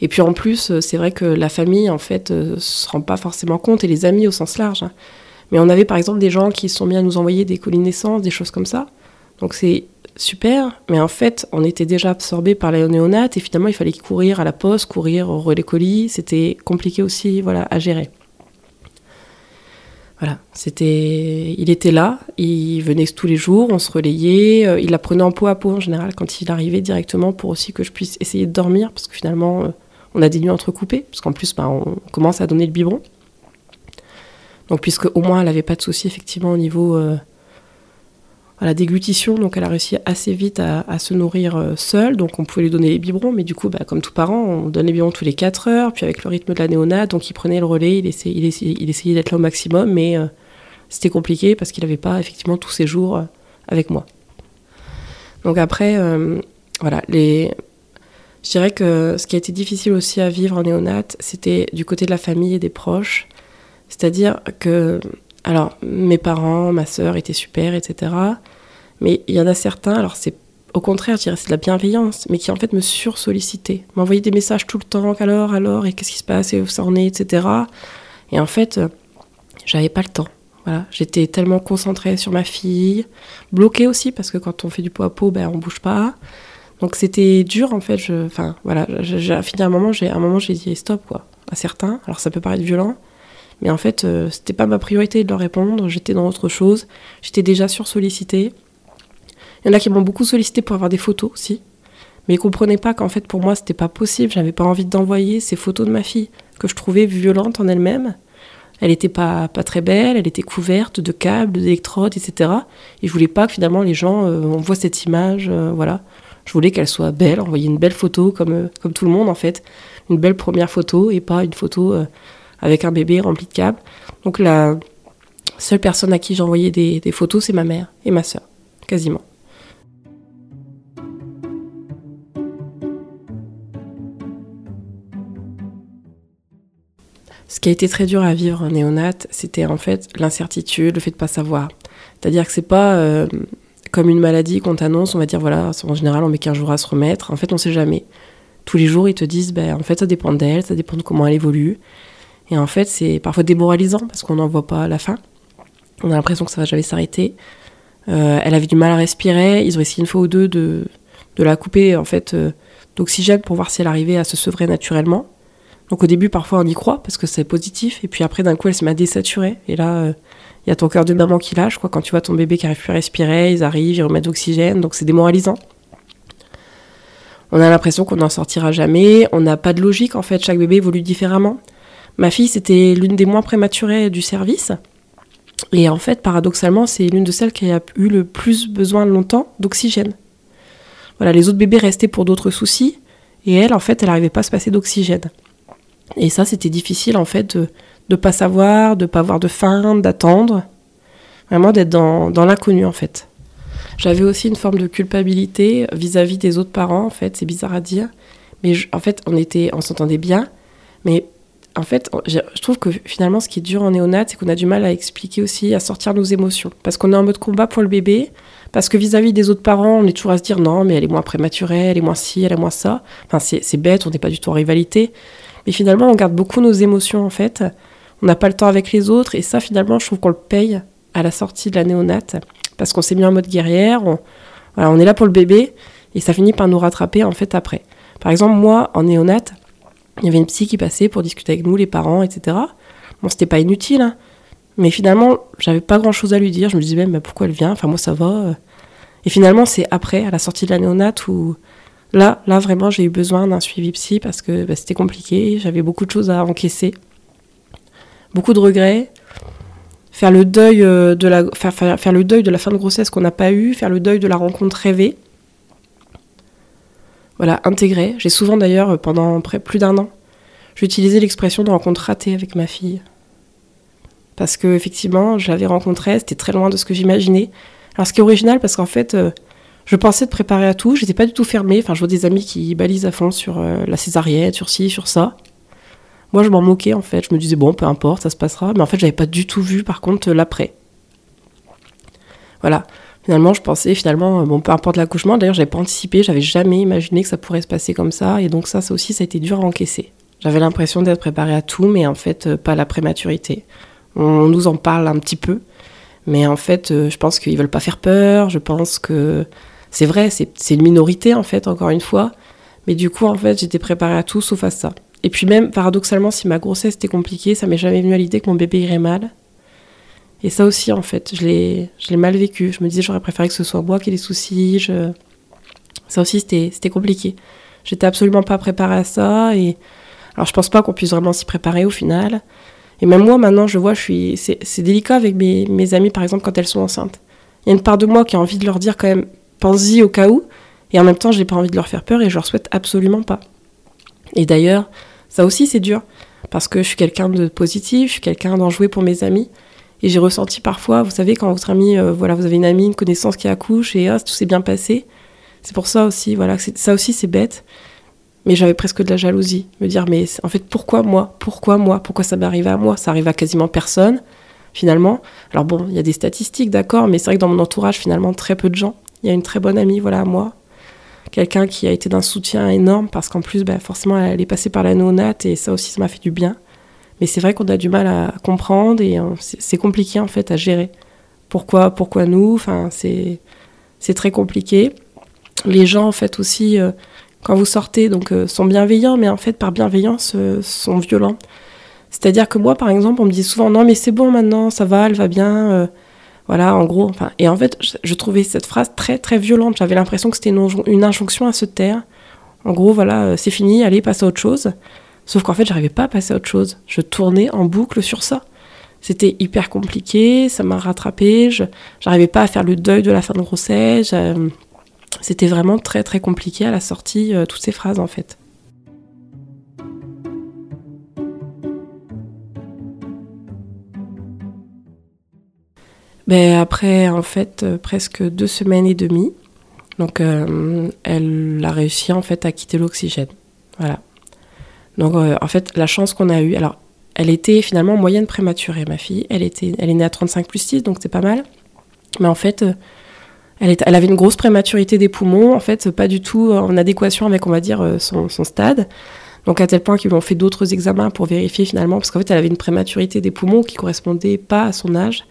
Et puis en plus, c'est vrai que la famille en fait se rend pas forcément compte et les amis au sens large. Hein. Mais on avait par exemple des gens qui sont mis à nous envoyer des colis de naissance, des choses comme ça. Donc c'est super, mais en fait, on était déjà absorbé par la néonate et finalement, il fallait courir à la poste, courir au relais colis. C'était compliqué aussi, voilà, à gérer. Voilà, c'était, il était là, il venait tous les jours, on se relayait, euh, il la prenait en peau à peau en général quand il arrivait directement pour aussi que je puisse essayer de dormir parce que finalement euh, on a des nuits entrecoupées parce qu'en plus bah, on commence à donner le biberon. Donc puisque au moins elle n'avait pas de soucis effectivement au niveau euh, la déglutition, donc elle a réussi assez vite à, se nourrir euh, seule, donc on pouvait lui donner les biberons, mais du coup, bah, comme tout parent, on donne les biberons tous les 4 heures, puis avec le rythme de la néonate, donc il prenait le relais, il essayait, il essayait, d'être là au maximum, mais euh, c'était compliqué parce qu'il n'avait pas effectivement tous ses jours euh, avec moi. Donc après, voilà, les... je dirais que ce qui a été difficile aussi à vivre en néonate, c'était du côté de la famille et des proches, c'est-à-dire que alors, mes parents, ma sœur étaient super, etc. Mais il y en a certains, alors c'est au contraire, je dirais c'est de la bienveillance, mais qui en fait me sursollicitaient, m'envoyaient des messages tout le temps, alors, alors, et qu'est-ce qui se passe, et où ça en est, etc. Et en fait, euh, j'avais pas le temps. Voilà, j'étais tellement concentrée sur ma fille, bloquée aussi parce que quand on fait du pot à pot, ben on bouge pas. Donc c'était dur en fait. Enfin voilà, j'ai fini un moment, j'ai un moment j'ai dit stop quoi, à certains. Alors ça peut paraître violent, mais en fait, euh, c'était pas ma priorité de leur répondre, j'étais dans autre chose, j'étais déjà sursollicitée. Il y en a qui m'ont beaucoup sollicité pour avoir des photos aussi, mais ils comprenaient pas qu'en fait pour moi c'était pas possible, j'avais pas envie d'envoyer ces photos de ma fille, que je trouvais violente en elle-même. Elle était pas, pas très belle, elle était couverte de câbles, d'électrodes, etc. Et je voulais pas que finalement les gens euh, voient cette image, euh, voilà. Je voulais qu'elle soit belle, envoyer une belle photo comme, comme tout le monde en fait. Une belle première photo et pas une photo avec un bébé rempli de câbles. Donc la seule personne à qui envoyé des, photos, c'est ma mère et ma soeur, quasiment. Ce qui a été très dur à vivre en néonate, c'était en fait l'incertitude, le fait de ne pas savoir. C'est-à-dire que c'est pas euh, comme une maladie qu'on t'annonce, on va dire voilà, en général on met 15 jours à se remettre. En fait, on sait jamais. Tous les jours, ils te disent ben, en fait, ça dépend d'elle, ça dépend de comment elle évolue. Et en fait, c'est parfois démoralisant parce qu'on n'en voit pas la fin. On a l'impression que ça va jamais s'arrêter. Euh, elle avait du mal à respirer. Ils ont essayé une fois ou deux de, de la couper en fait euh, d'oxygène pour voir si elle arrivait à se sevrer naturellement. Donc au début, parfois, on y croit parce que c'est positif. Et puis après, d'un coup, elle se met à. Et là, euh, il y a ton cœur de maman qui lâche. Quoi. Quand tu vois ton bébé qui arrive plus à respirer, ils arrivent, ils remettent d'oxygène. Donc c'est démoralisant. On a l'impression qu'on n'en sortira jamais. On n'a pas de logique en fait. Chaque bébé évolue différemment. Ma fille, c'était l'une des moins prématurées du service. Et en fait, paradoxalement, c'est l'une de celles qui a eu le plus besoin longtemps d'oxygène. Voilà, les autres bébés restaient pour d'autres soucis. Et elle, en fait, elle n'arrivait pas à se passer d'oxygène. Et ça, c'était difficile, en fait, de ne pas savoir, de pas avoir de faim, d'attendre. Vraiment d'être dans, dans l'inconnu, en fait. J'avais aussi une forme de culpabilité vis-à-vis des autres parents, en fait. C'est bizarre à dire. Mais en fait, on, était, on s'entendait bien. Mais en fait, je trouve que finalement, ce qui est dur en néonat, c'est qu'on a du mal à expliquer aussi, à sortir nos émotions. Parce qu'on est en mode combat pour le bébé, parce que vis-à-vis des autres parents, on est toujours à se dire non, mais elle est moins prématurée, elle est moins ci, elle est moins ça. Enfin, c'est bête, on n'est pas du tout en rivalité. Mais finalement, on garde beaucoup nos émotions, en fait. On n'a pas le temps avec les autres, et ça, finalement, je trouve qu'on le paye à la sortie de la néonate, parce qu'on s'est mis en mode guerrière, on, on est là pour le bébé, et ça finit par nous rattraper, en fait, après. Par exemple, moi, en néonate, il y avait une psy qui passait pour discuter avec nous, les parents, etc. Bon, c'était pas inutile, hein. mais finalement, j'avais pas grand chose à lui dire. Je me disais même, bah, pourquoi elle vient? Enfin, moi, ça va. Et finalement, c'est après, à la sortie de la néonate, où là, là vraiment, j'ai eu besoin d'un suivi psy parce que bah, c'était compliqué. J'avais beaucoup de choses à encaisser, beaucoup de regrets. Faire le deuil euh, de la, faire, faire le deuil de la fin de grossesse qu'on n'a pas eu, faire le deuil de la rencontre rêvée voilà, intégré. J'ai souvent d'ailleurs, pendant près, plus d'un an, j'ai utilisé l'expression de rencontre ratée avec ma fille. Parce que effectivement, je l'avais rencontrée, c'était très loin de ce que j'imaginais. Alors ce qui est original, parce qu'en fait, euh, je pensais te préparer à tout, j'étais pas du tout fermée. Enfin, je vois des amis qui balisent à fond sur euh, la césarienne, sur ci, sur ça. Moi, je m'en moquais en fait. Je me disais, bon, peu importe, ça se passera. Mais en fait, j'avais pas du tout vu, par contre, l'après. Voilà. Finalement, je pensais, finalement, euh, bon, peu importe l'accouchement, d'ailleurs, j'avais pas anticipé, j'avais jamais imaginé que ça pourrait se passer comme ça, et donc ça, ça aussi, ça a été dur à encaisser. J'avais l'impression d'être préparée à tout, mais en fait, euh, pas à la prématurité. On nous en parle un petit peu, mais en fait, euh, je pense qu'ils veulent pas faire peur, je pense que c'est vrai, c'est une minorité, en fait, encore une fois, mais du coup, en fait, j'étais préparée à tout sauf à ça. Et puis même, paradoxalement, si ma grossesse était compliquée, ça m'est jamais venu à l'idée que mon bébé irait mal. Et ça aussi, en fait, je l'ai, mal vécu. Je me disais, j'aurais préféré que ce soit moi qui ai des soucis. Je... Ça aussi, c'était, c'était compliqué. J'étais absolument pas préparée à ça. Et alors, je pense pas qu'on puisse vraiment s'y préparer au final. Et même moi, maintenant, je vois, je suis, c'est, délicat avec mes, mes amies, par exemple, quand elles sont enceintes. Il y a une part de moi qui a envie de leur dire quand même, pense-y au cas où. Et en même temps, j'ai pas envie de leur faire peur et je leur souhaite absolument pas. Et d'ailleurs, ça aussi, c'est dur. Parce que je suis quelqu'un de positif, je suis quelqu'un d'enjoué pour mes amis. Et j'ai ressenti parfois, vous savez, quand votre ami, euh, voilà, vous avez une amie, une connaissance qui accouche et ah, tout s'est bien passé. C'est pour ça aussi, voilà, ça aussi c'est bête. Mais j'avais presque de la jalousie. Me dire, mais en fait, pourquoi moi? Pourquoi moi? Pourquoi ça m'arrive à moi? Ça arrive à quasiment personne, finalement. Alors bon, il y a des statistiques, d'accord, mais c'est vrai que dans mon entourage, finalement, très peu de gens. Il y a une très bonne amie, voilà, moi. Quelqu'un qui a été d'un soutien énorme parce qu'en plus, bah, forcément, elle est passée par la néonate et ça aussi, ça m'a fait du bien. Mais c'est vrai qu'on a du mal à comprendre et euh, c'est compliqué en fait à gérer. Pourquoi, pourquoi nous? Enfin, c'est très compliqué. Les gens en fait aussi, euh, quand vous sortez, donc euh, sont bienveillants, mais en fait par bienveillance sont violents. C'est-à-dire que moi, par exemple, on me dit souvent non mais c'est bon maintenant, ça va, elle va bien. voilà, en gros. Enfin, et en fait, je, trouvais cette phrase très très violente. J'avais l'impression que c'était une, une, injonction à se taire. En gros, voilà, c'est fini, allez, passe à autre chose. Sauf qu'en fait, j'arrivais pas à passer à autre chose. Je tournais en boucle sur ça. C'était hyper compliqué, ça m'a rattrapé, je j'arrivais pas à faire le deuil de la fin de grossesse. C'était vraiment très très compliqué à la sortie, euh, toutes ces phrases en fait. Ben, après, en fait, euh, presque deux semaines et demie, donc euh, elle a réussi en fait à quitter l'oxygène. Voilà. Donc euh, en fait, la chance qu'on a eue, alors elle était finalement moyenne prématurée, ma fille. Elle, était, elle est née à 35 plus 6, donc c'est pas mal. Mais en fait, euh, Elle, avait une grosse prématurité des poumons, en fait, pas du tout en adéquation avec, on va dire, son, son stade. Donc à tel point qu'ils lui ont fait d'autres examens pour vérifier finalement, parce qu'en fait elle avait une prématurité des poumons qui correspondait pas à son âge.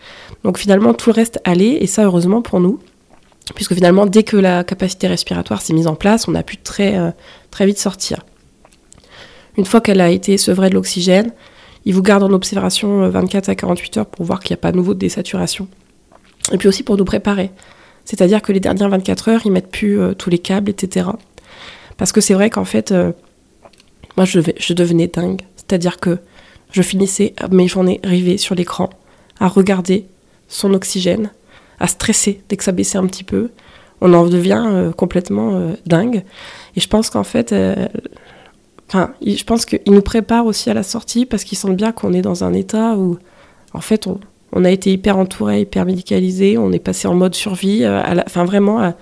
Donc finalement tout le reste allait, et ça heureusement pour nous, puisque finalement dès que la capacité respiratoire s'est mise en place, on a pu très, euh, très vite sortir. Une fois qu'elle a été sevrée de l'oxygène, ils vous gardent en observation 24 euh, à 48 heures pour voir qu'il n'y a pas nouveau de désaturation. Et puis aussi pour nous préparer. C'est-à-dire que les dernières 24 heures, ils mettent plus euh, tous les câbles, etc. Parce que c'est vrai qu'en fait, moi, je, devenais dingue. C'est-à-dire que je finissais mes journées rivées sur l'écran, à regarder son oxygène, à stresser dès que ça baissait un petit peu. On en devient euh, complètement euh, dingue. Et je pense qu'en fait, euh, enfin, je pense qu'il nous prépare aussi à la sortie parce qu'ils sentent bien qu'on est dans un état où, en fait, on, a été hyper entouré, hyper médicalisé, on est passé en mode survie, enfin vraiment à,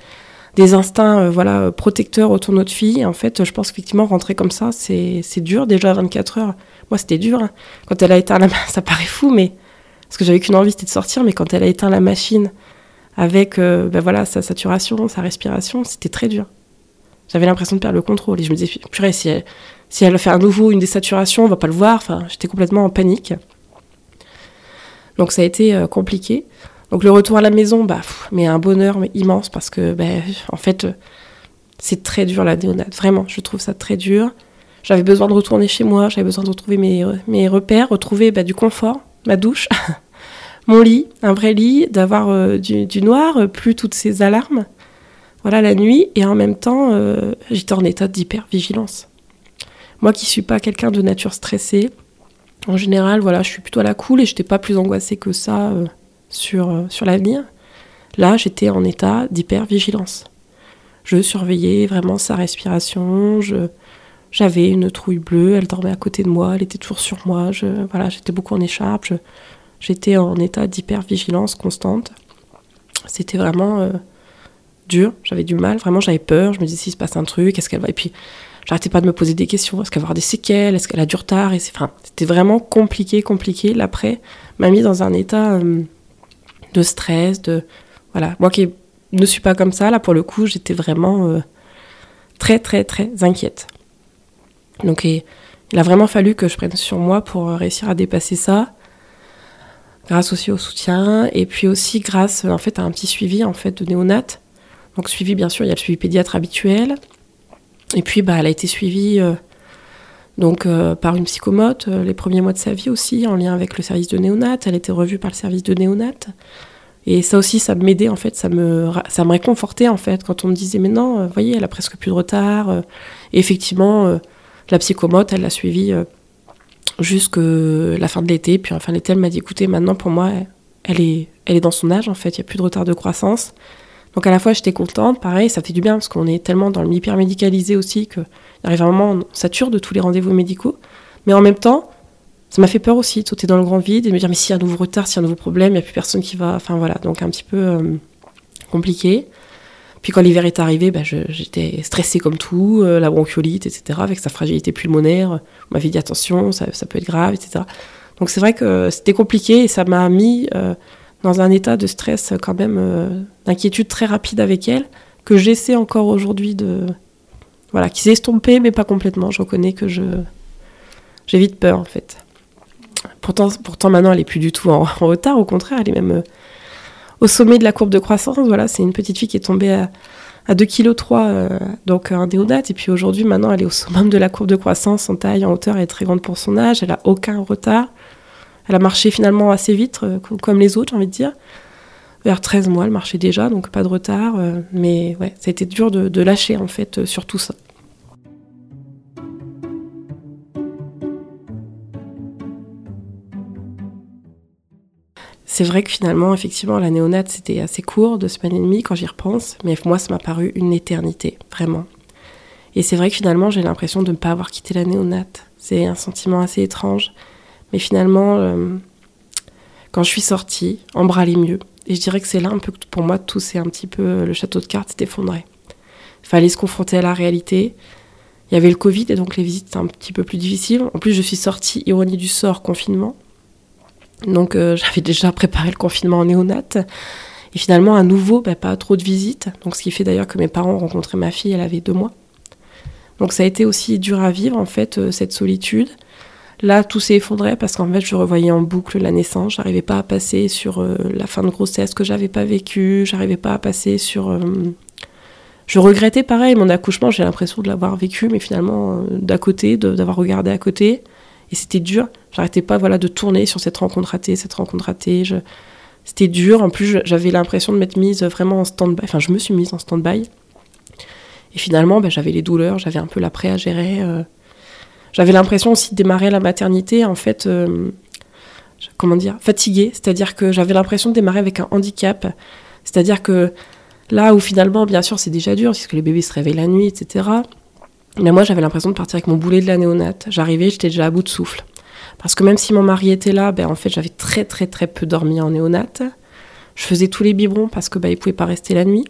des instincts euh, voilà protecteurs autour de notre fille. en fait, je pense qu'effectivement, rentrer comme ça, c'est dur. Déjà 24 heures, moi, c'était dur. Hein. Quand elle a éteint la ça paraît fou, mais parce que j'avais qu'une envie, c'était de sortir. Mais quand elle a éteint la machine avec euh, ben voilà sa saturation, sa respiration, c'était très dur. J'avais l'impression de perdre le contrôle. Et je me disais, purée, si elle, si elle fait à nouveau une désaturation, on va pas le voir. Enfin, j'étais complètement en panique. Donc ça a été euh, compliqué. Donc le retour à la maison, bah, mais un bonheur immense parce que, bah, en fait, c'est très dur la néonate. Vraiment, je trouve ça très dur. J'avais besoin de retourner chez moi, j'avais besoin de retrouver mes, mes repères, retrouver bah, du confort, ma douche, mon lit, un vrai lit, d'avoir euh, du, noir, euh, plus toutes ces alarmes. Voilà la nuit, et en même temps, euh, j'étais en état d'hyper-vigilance. Moi qui suis pas quelqu'un de nature stressée, en général, voilà, je suis plutôt à la cool et je n'étais pas plus angoissée que ça sur, euh, sur l'avenir. Là, j'étais en état d'hyper-vigilance. Je surveillais vraiment sa respiration. Je, j'avais une trouille bleue, elle dormait à côté de moi, elle était toujours sur moi. Voilà, j'étais beaucoup en écharpe. j'étais en état d'hyper-vigilance constante. C'était vraiment euh, dur. J'avais du mal. Vraiment, j'avais peur. Je me disais s'il se passe un truc, est-ce qu'elle va. J'arrêtais pas de me poser des questions. Est-ce qu'elle va avoir des séquelles? Est-ce qu'elle a du retard? Et enfin, c'était vraiment compliqué, compliqué. L'après m'a mis dans un état. Euh, de stress, de voilà. Moi qui ne suis pas comme ça, là pour le coup, j'étais vraiment euh, très très très inquiète. Donc il a vraiment fallu que je prenne sur moi pour réussir à dépasser ça, grâce aussi au soutien et puis aussi grâce en fait à un petit suivi en fait de néonate. Donc suivi bien sûr, il y a le suivi pédiatre habituel. Et puis bah elle a été suivie euh, donc euh, par une psychomote euh, les premiers mois de sa vie aussi, en lien avec le service de néonat. Elle était revue par le service de néonat. Et ça aussi, ça m'aidait en fait, ça me, ça me réconfortait en fait quand on me disait mais non, vous voyez, elle a presque plus de retard. Et effectivement, la psychomote, elle l'a suivie jusqu'à la fin de l'été. Puis en fin d'été, elle m'a dit écoutez, maintenant pour moi, elle est, elle est dans son âge en fait, il n'y a plus de retard de croissance. Donc à la fois j'étais contente, pareil, ça fait du bien parce qu'on est tellement dans le hyper médicalisé aussi qu'il arrive un moment on sature de tous les rendez-vous médicaux. Mais en même temps, ça m'a fait peur aussi de sauter dans le grand vide et me dire mais s'il y a un nouveau retard, s'il y a un nouveau problème, il n'y a plus personne qui va. Enfin voilà, donc un petit peu euh, compliqué. Puis quand l'hiver est arrivé, bah, j'étais stressée comme tout, euh, la bronchiolite, etc., avec sa fragilité pulmonaire. On m'avait dit attention, ça, peut être grave, etc. Donc c'est vrai que c'était compliqué et ça m'a mis euh, dans un état de stress quand même, euh, d'inquiétude très rapide avec elle, que j'essaie encore aujourd'hui de... Voilà, qui s'est estompé, mais pas complètement. Je reconnais que je... J'ai vite peur, en fait. Pourtant, pourtant, maintenant, elle est plus du tout en, retard. Au contraire, elle est même euh, au sommet de la courbe de croissance. Voilà, c'est une petite fille qui est tombée à, à 2,3 kg, euh, donc un déodate. Et puis aujourd'hui, maintenant, elle est au sommet de la courbe de croissance en taille, en hauteur. Elle est très grande pour son âge. Elle a aucun retard. Elle a marché finalement assez vite, euh, comme les autres, j'ai envie de dire. Vers 13 mois, elle marchait déjà, donc pas de retard. Euh, mais ouais, ça a été dur de, lâcher en fait euh, sur tout ça. C'est vrai que finalement, effectivement, la néonate, c'était assez court, deux semaines et demie quand j'y repense, mais moi, ça m'a paru une éternité, vraiment. Et c'est vrai que finalement, j'ai l'impression de ne pas avoir quitté la néonate. C'est un sentiment assez étrange. Mais finalement, euh, quand je suis sortie, embrallée mieux. Et je dirais que c'est là un peu que pour moi tout c'est un petit peu euh, le château de cartes s'est effondré. Il fallait se confronter à la réalité. Il y avait le Covid et donc les visites étaient un petit peu plus difficiles. En plus, je suis sortie, ironie du sort, confinement. Donc euh, j'avais déjà préparé le confinement en néonate. Et finalement, à nouveau, bah, pas trop de visites. Donc, ce qui fait d'ailleurs que mes parents ont rencontré ma fille, elle avait deux mois. Donc, ça a été aussi dur à vivre, en fait, cette solitude. Là, tout s'est effondré parce qu'en fait, je revoyais en boucle la naissance. J'arrivais pas à passer sur euh, la fin de grossesse que j'avais pas vécue. J'arrivais pas à passer sur. Euh, je regrettais pareil mon accouchement. J'ai l'impression de l'avoir vécu, mais finalement euh, d'à côté, d'avoir regardé à côté. Et c'était dur. J'arrêtais pas, voilà, de tourner sur cette rencontre ratée, cette rencontre ratée. C'était dur. En plus, j'avais l'impression de m'être mise vraiment en stand-by. Enfin, je me suis mise en stand-by. Et finalement, ben, j'avais les douleurs, j'avais un peu l'après à gérer. J'avais l'impression aussi de démarrer la maternité, en fait, euh, comment dire, fatiguée. C'est-à-dire que j'avais l'impression de démarrer avec un handicap. C'est-à-dire que là où finalement, bien sûr, c'est déjà dur, puisque les bébés se réveillent la nuit, etc. Mais moi, j'avais l'impression de partir avec mon boulet de la néonate. J'arrivais, j'étais déjà à bout de souffle. Parce que même si mon mari était là, ben, en fait, j'avais très, très, très peu dormi en néonate. Je faisais tous les biberons parce que ben, pouvait pas rester la nuit.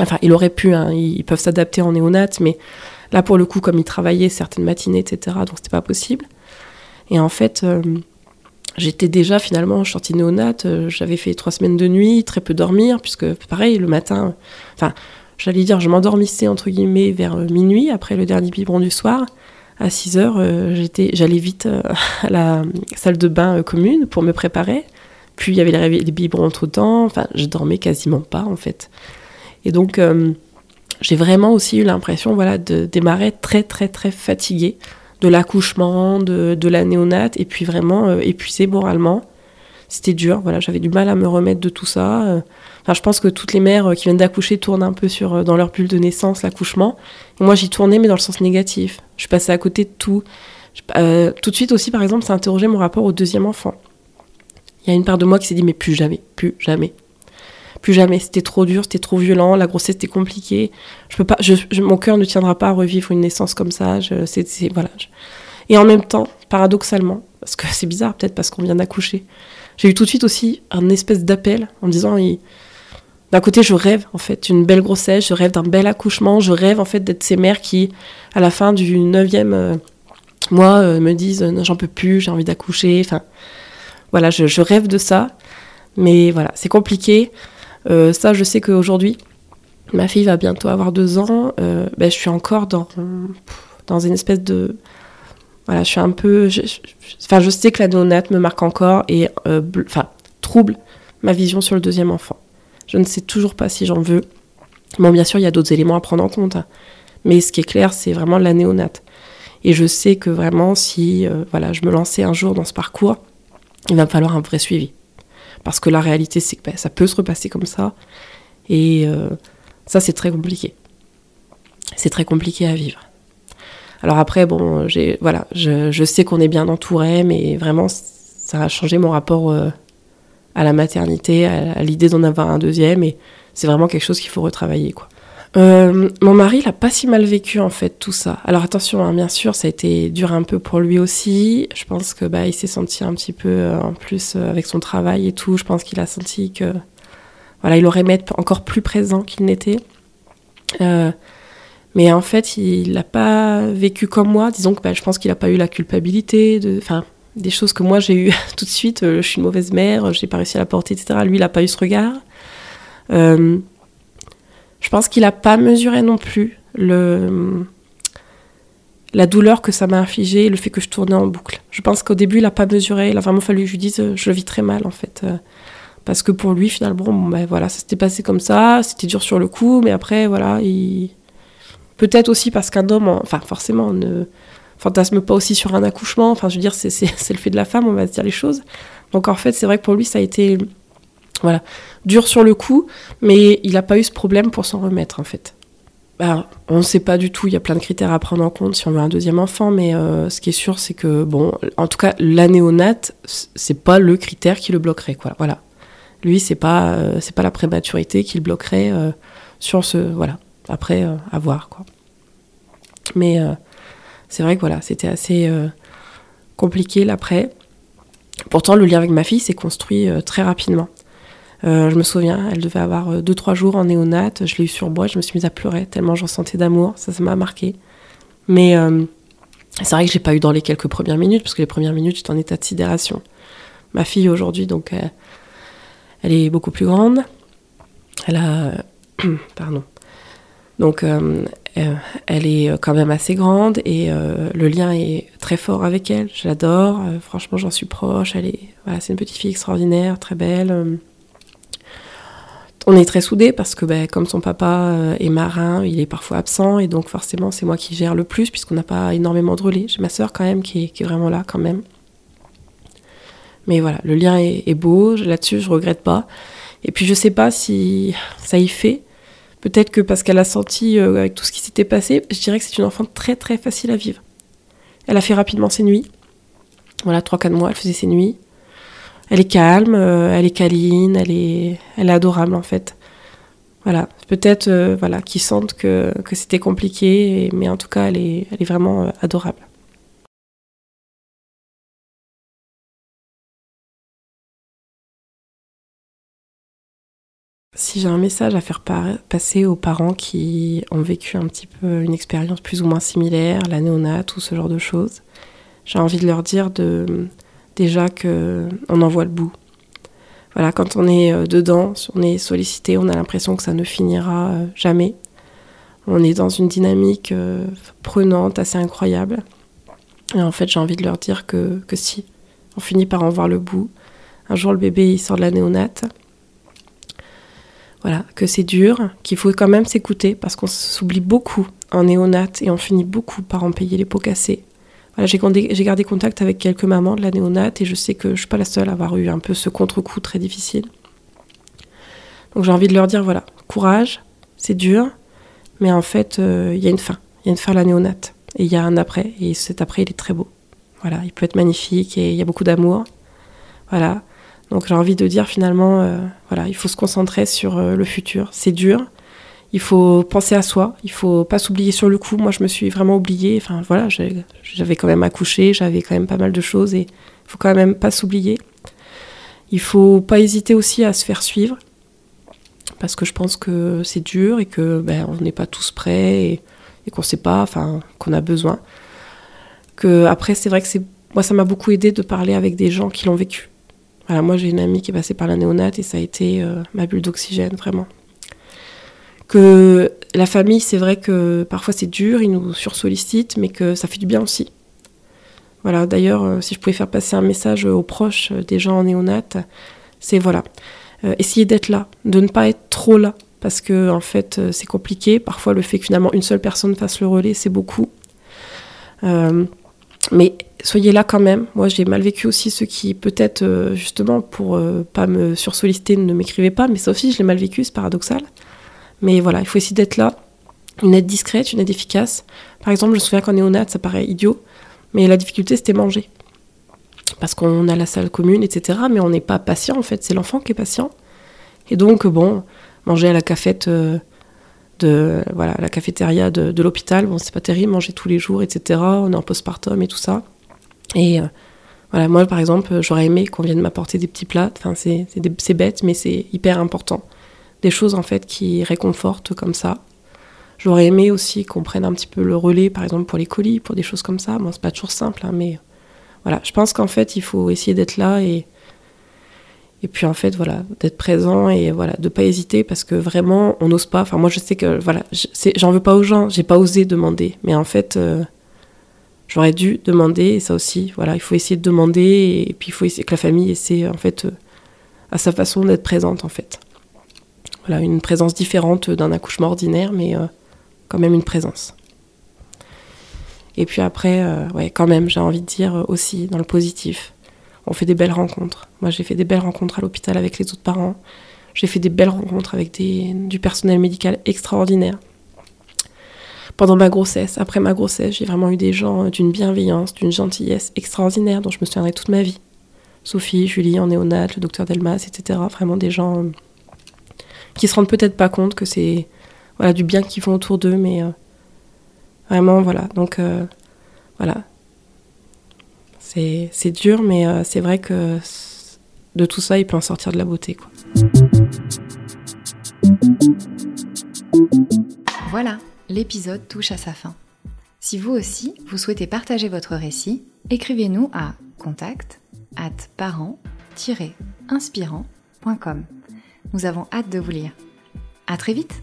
Enfin, il aurait pu, hein, ils peuvent s'adapter en néonate, mais Là, pour le coup, comme il travaillait certaines matinées, etc., donc c'était pas possible. Et en fait, euh, j'étais déjà finalement sortie néonate, euh, j'avais fait trois semaines de nuit, très peu dormir, puisque pareil, le matin, enfin, j'allais dire, je m'endormissais entre guillemets vers euh, minuit, après le dernier biberon du soir. À 6 heures, j'étais, j'allais vite à la salle de bain commune pour me préparer. Puis il y avait les, les biberons entre temps, enfin, je dormais quasiment pas en fait. Et donc, j'ai vraiment aussi eu l'impression voilà, de démarrer très très très fatiguée de l'accouchement, de, de, la néonate, et puis vraiment euh, épuisée moralement. C'était dur, voilà, j'avais du mal à me remettre de tout ça. Euh. Enfin, je pense que toutes les mères euh, qui viennent d'accoucher tournent un peu sur, dans leur bulle de naissance, l'accouchement. Moi, j'y tournais, mais dans le sens négatif. Je passais à côté de tout. tout de suite aussi, par exemple, ça interrogeait mon rapport au deuxième enfant. Il y a une part de moi qui s'est dit, mais plus jamais, plus jamais plus jamais. C'était trop dur, c'était trop violent, la grossesse était compliquée. Je peux pas, mon cœur ne tiendra pas à revivre une naissance comme ça. C'est, voilà. Et en même temps, paradoxalement, parce que c'est bizarre, peut-être parce qu'on vient d'accoucher, j'ai eu tout de suite aussi un espèce d'appel en disant, d'un côté, je rêve en fait d'une belle grossesse, je rêve d'un bel accouchement, je rêve en fait d'être ces mères qui, à la fin du neuvième euh, mois, euh, me disent, j'en peux plus, j'ai envie d'accoucher. Enfin, voilà, je, je rêve de ça. Mais voilà, c'est compliqué. Euh, ça, je sais qu'aujourd'hui, ma fille va bientôt avoir deux ans. Euh, ben, je suis encore dans, dans une espèce de. Voilà, je suis un peu. Enfin, je, sais que la néonate me marque encore et euh, trouble ma vision sur le deuxième enfant. Je ne sais toujours pas si j'en veux. Bon, bien sûr, il y a d'autres éléments à prendre en compte. Hein. Mais ce qui est clair, c'est vraiment la néonate. Et je sais que vraiment, si voilà, je me lançais un jour dans ce parcours, il va me falloir un vrai suivi. Parce que la réalité, c'est que ben, ça peut se repasser comme ça. Et euh, ça, c'est très compliqué. C'est très compliqué à vivre. Alors après, bon, j'ai, voilà, je, sais qu'on est bien entouré, mais vraiment, ça a changé mon rapport euh, à la maternité, à, l'idée d'en avoir un deuxième, et c'est vraiment quelque chose qu'il faut retravailler, quoi. Euh, mon mari, il a pas si mal vécu en fait tout ça. Alors attention, hein, bien sûr, ça a été dur un peu pour lui aussi. Je pense que bah il s'est senti un petit peu euh, en plus euh, avec son travail et tout. Je pense qu'il a senti que voilà, il aurait aimé être encore plus présent qu'il n'était. mais en fait, il n'a pas vécu comme moi. Disons que bah, je pense qu'il n'a pas eu la culpabilité de, enfin, des choses que moi j'ai eu tout de suite. je suis une mauvaise mère, j'ai pas réussi à la porter, etc. Lui, il n'a pas eu ce regard. Je pense qu'il n'a pas mesuré non plus le, la douleur que ça m'a infligé, le fait que je tournais en boucle. Je pense qu'au début, il n'a pas mesuré. Il a vraiment fallu que je lui dise, je le vis très mal en fait. Parce que pour lui, finalement, bon, ben, voilà, ça s'était passé comme ça, c'était dur sur le coup, mais après, voilà, il... peut-être aussi parce qu'un homme, enfin, forcément, ne fantasme pas aussi sur un accouchement. Enfin, je veux dire, c'est le fait de la femme, on va se dire les choses. Donc en fait, c'est vrai que pour lui, ça a été voilà. Dur sur le coup, mais il n'a pas eu ce problème pour s'en remettre, en fait. On ne sait pas du tout, il y a plein de critères à prendre en compte si on veut un deuxième enfant, mais euh, ce qui est sûr, c'est que, bon, en tout cas, la néonate, c'est pas le critère qui le bloquerait, quoi. Voilà. Lui, c'est pas, euh, pas la prématurité qui le bloquerait euh, sur ce. Voilà. Après, à voir, quoi. Mais c'est vrai que, voilà, c'était assez compliqué l'après. Pourtant, le lien avec ma fille s'est construit très rapidement. Euh, je me souviens, elle devait avoir 2-3 euh, jours en néonate. Je l'ai eu sur bois, je me suis mise à pleurer tellement j'en sentais d'amour. Ça, ça m'a marqué. Mais euh, c'est vrai que j'ai pas eu dans les quelques premières minutes, parce que les premières minutes, j'étais en état de sidération. Ma fille aujourd'hui, donc, elle est beaucoup plus grande. Elle a. pardon. Donc, elle est quand même assez grande et le lien est très fort avec elle. Je l'adore. franchement, j'en suis proche. Elle est. Voilà, c'est une petite fille extraordinaire, très belle. On est très soudés parce que ben, comme son papa euh, est marin, il est parfois absent et donc forcément c'est moi qui gère le plus puisqu'on n'a pas énormément de relais. J'ai ma sœur quand même qui est, vraiment là quand même. Mais voilà, le lien est, beau, là-dessus je regrette pas. Et puis je sais pas si ça y fait. Peut-être que parce qu'elle a senti euh, avec tout ce qui s'était passé, je dirais que c'est une enfant très très facile à vivre. Elle a fait rapidement ses nuits. Voilà, 3-4 mois, elle faisait ses nuits elle est calme, euh, elle est câline, elle est, adorable en fait. Voilà, peut-être euh, voilà, qu'ils sentent que, que c'était compliqué, mais en tout cas, elle est, elle est vraiment euh, adorable. Si j'ai un message à faire passer aux parents qui ont vécu un petit peu une expérience plus ou moins similaire, la néonate ou ce genre de choses, j'ai envie de leur dire de, déjà qu'on en voit le bout. Voilà, quand on est euh, dedans, on est sollicité, on a l'impression que ça ne finira euh, jamais. On est dans une dynamique euh, prenante, assez incroyable. Et en fait, j'ai envie de leur dire que, si, on finit par en voir le bout. Un jour, le bébé, sort de la néonate. Voilà, que c'est dur, qu'il faut quand même s'écouter parce qu'on s'oublie beaucoup en néonate et on finit beaucoup par en payer les pots cassés j'ai gardé, contact avec quelques mamans de la néonate et je sais que je suis pas la seule à avoir eu un peu ce contre-coup très difficile. Donc j'ai envie de leur dire voilà, courage, c'est dur, mais en fait, euh, il y a une fin. Il y a une fin à la néonate. Et il y a un après, et cet après, il est très beau. Voilà, il peut être magnifique et il y a beaucoup d'amour. Voilà. Donc j'ai envie de dire finalement, euh, voilà, il faut se concentrer sur euh, le futur. C'est dur, il faut penser à soi, il faut pas s'oublier sur le coup. Moi, je me suis vraiment oubliée. Enfin, voilà, j'avais quand même accouché, j'avais quand même pas mal de choses et il faut quand même pas s'oublier. Il faut pas hésiter aussi à se faire suivre parce que je pense que c'est dur et que ben, on n'est pas tous prêts et, qu'on sait pas, enfin, qu'on a besoin. Que après, c'est vrai que c'est moi, ça m'a beaucoup aidé de parler avec des gens qui l'ont vécu. Voilà, moi, j'ai une amie qui est passée par la néonate et ça a été euh, ma bulle d'oxygène, vraiment que la famille, c'est vrai que parfois c'est dur, ils nous sursollicitent, mais que ça fait du bien aussi. Voilà, d'ailleurs, euh, si je pouvais faire passer un message aux proches des gens en néonate, c'est voilà, euh, essayer d'être là, de ne pas être trop là, parce que en fait, euh, c'est compliqué. Parfois, le fait que finalement une seule personne fasse le relais, c'est beaucoup. mais soyez là quand même. Moi, j'ai mal vécu aussi ceux qui, peut-être, justement, pour pas me sursolliciter, ne m'écrivaient pas, mais ça aussi, je l'ai mal vécu, c'est paradoxal. Mais voilà, il faut essayer d'être là. Une aide discrète, une aide efficace. Par exemple, je me souviens qu'en néonate, ça paraît idiot, mais la difficulté, c'était manger. Parce qu'on a la salle commune, etc. Mais on n'est pas patient, en fait. C'est l'enfant qui est patient. Et donc, bon, manger à la cafette euh, de voilà la cafétéria de, l'hôpital bon c'est pas terrible manger tous les jours etc on est en postpartum et tout ça et euh, voilà moi par exemple j'aurais aimé qu'on vienne m'apporter des petits plats enfin c'est bête mais c'est hyper important des choses en fait qui réconfortent comme ça. J'aurais aimé aussi qu'on prenne un petit peu le relais, par exemple pour les colis, pour des choses comme ça. Bon, c'est pas toujours simple, hein, mais voilà. Je pense qu'en fait, il faut essayer d'être là et et puis en fait, voilà, d'être présent et voilà, de pas hésiter parce que vraiment, on n'ose pas. Enfin, moi, je sais que voilà, j'en veux pas aux gens, j'ai pas osé demander, mais en fait, euh, j'aurais dû demander. Et ça aussi, voilà, il faut essayer de demander et puis il faut essayer que la famille essaie en fait euh, à sa façon d'être présente en fait. Voilà, une présence différente d'un accouchement ordinaire, mais euh, quand même une présence. Et puis après, euh, quand même, j'ai envie de dire euh, aussi dans le positif, on fait des belles rencontres. Moi, j'ai fait des belles rencontres à l'hôpital avec les autres parents. J'ai fait des belles rencontres avec du personnel médical extraordinaire. Pendant ma grossesse, après ma grossesse, j'ai vraiment eu des gens d'une bienveillance, d'une gentillesse extraordinaire dont je me souviendrai toute ma vie. Sophie, Julie en néonate, le docteur Delmas, etc. Vraiment des gens qui se rendent peut-être pas compte que c'est voilà, du bien qu'ils font autour d'eux, mais euh, vraiment, voilà. Donc, euh, voilà. C'est dur, mais euh, c'est vrai que de tout ça, il peut en sortir de la beauté, quoi. Voilà, l'épisode touche à sa fin. Si vous aussi, vous souhaitez partager votre récit, écrivez-nous à contact at parent-inspirant.com. Nous avons hâte de vous lire. À très vite!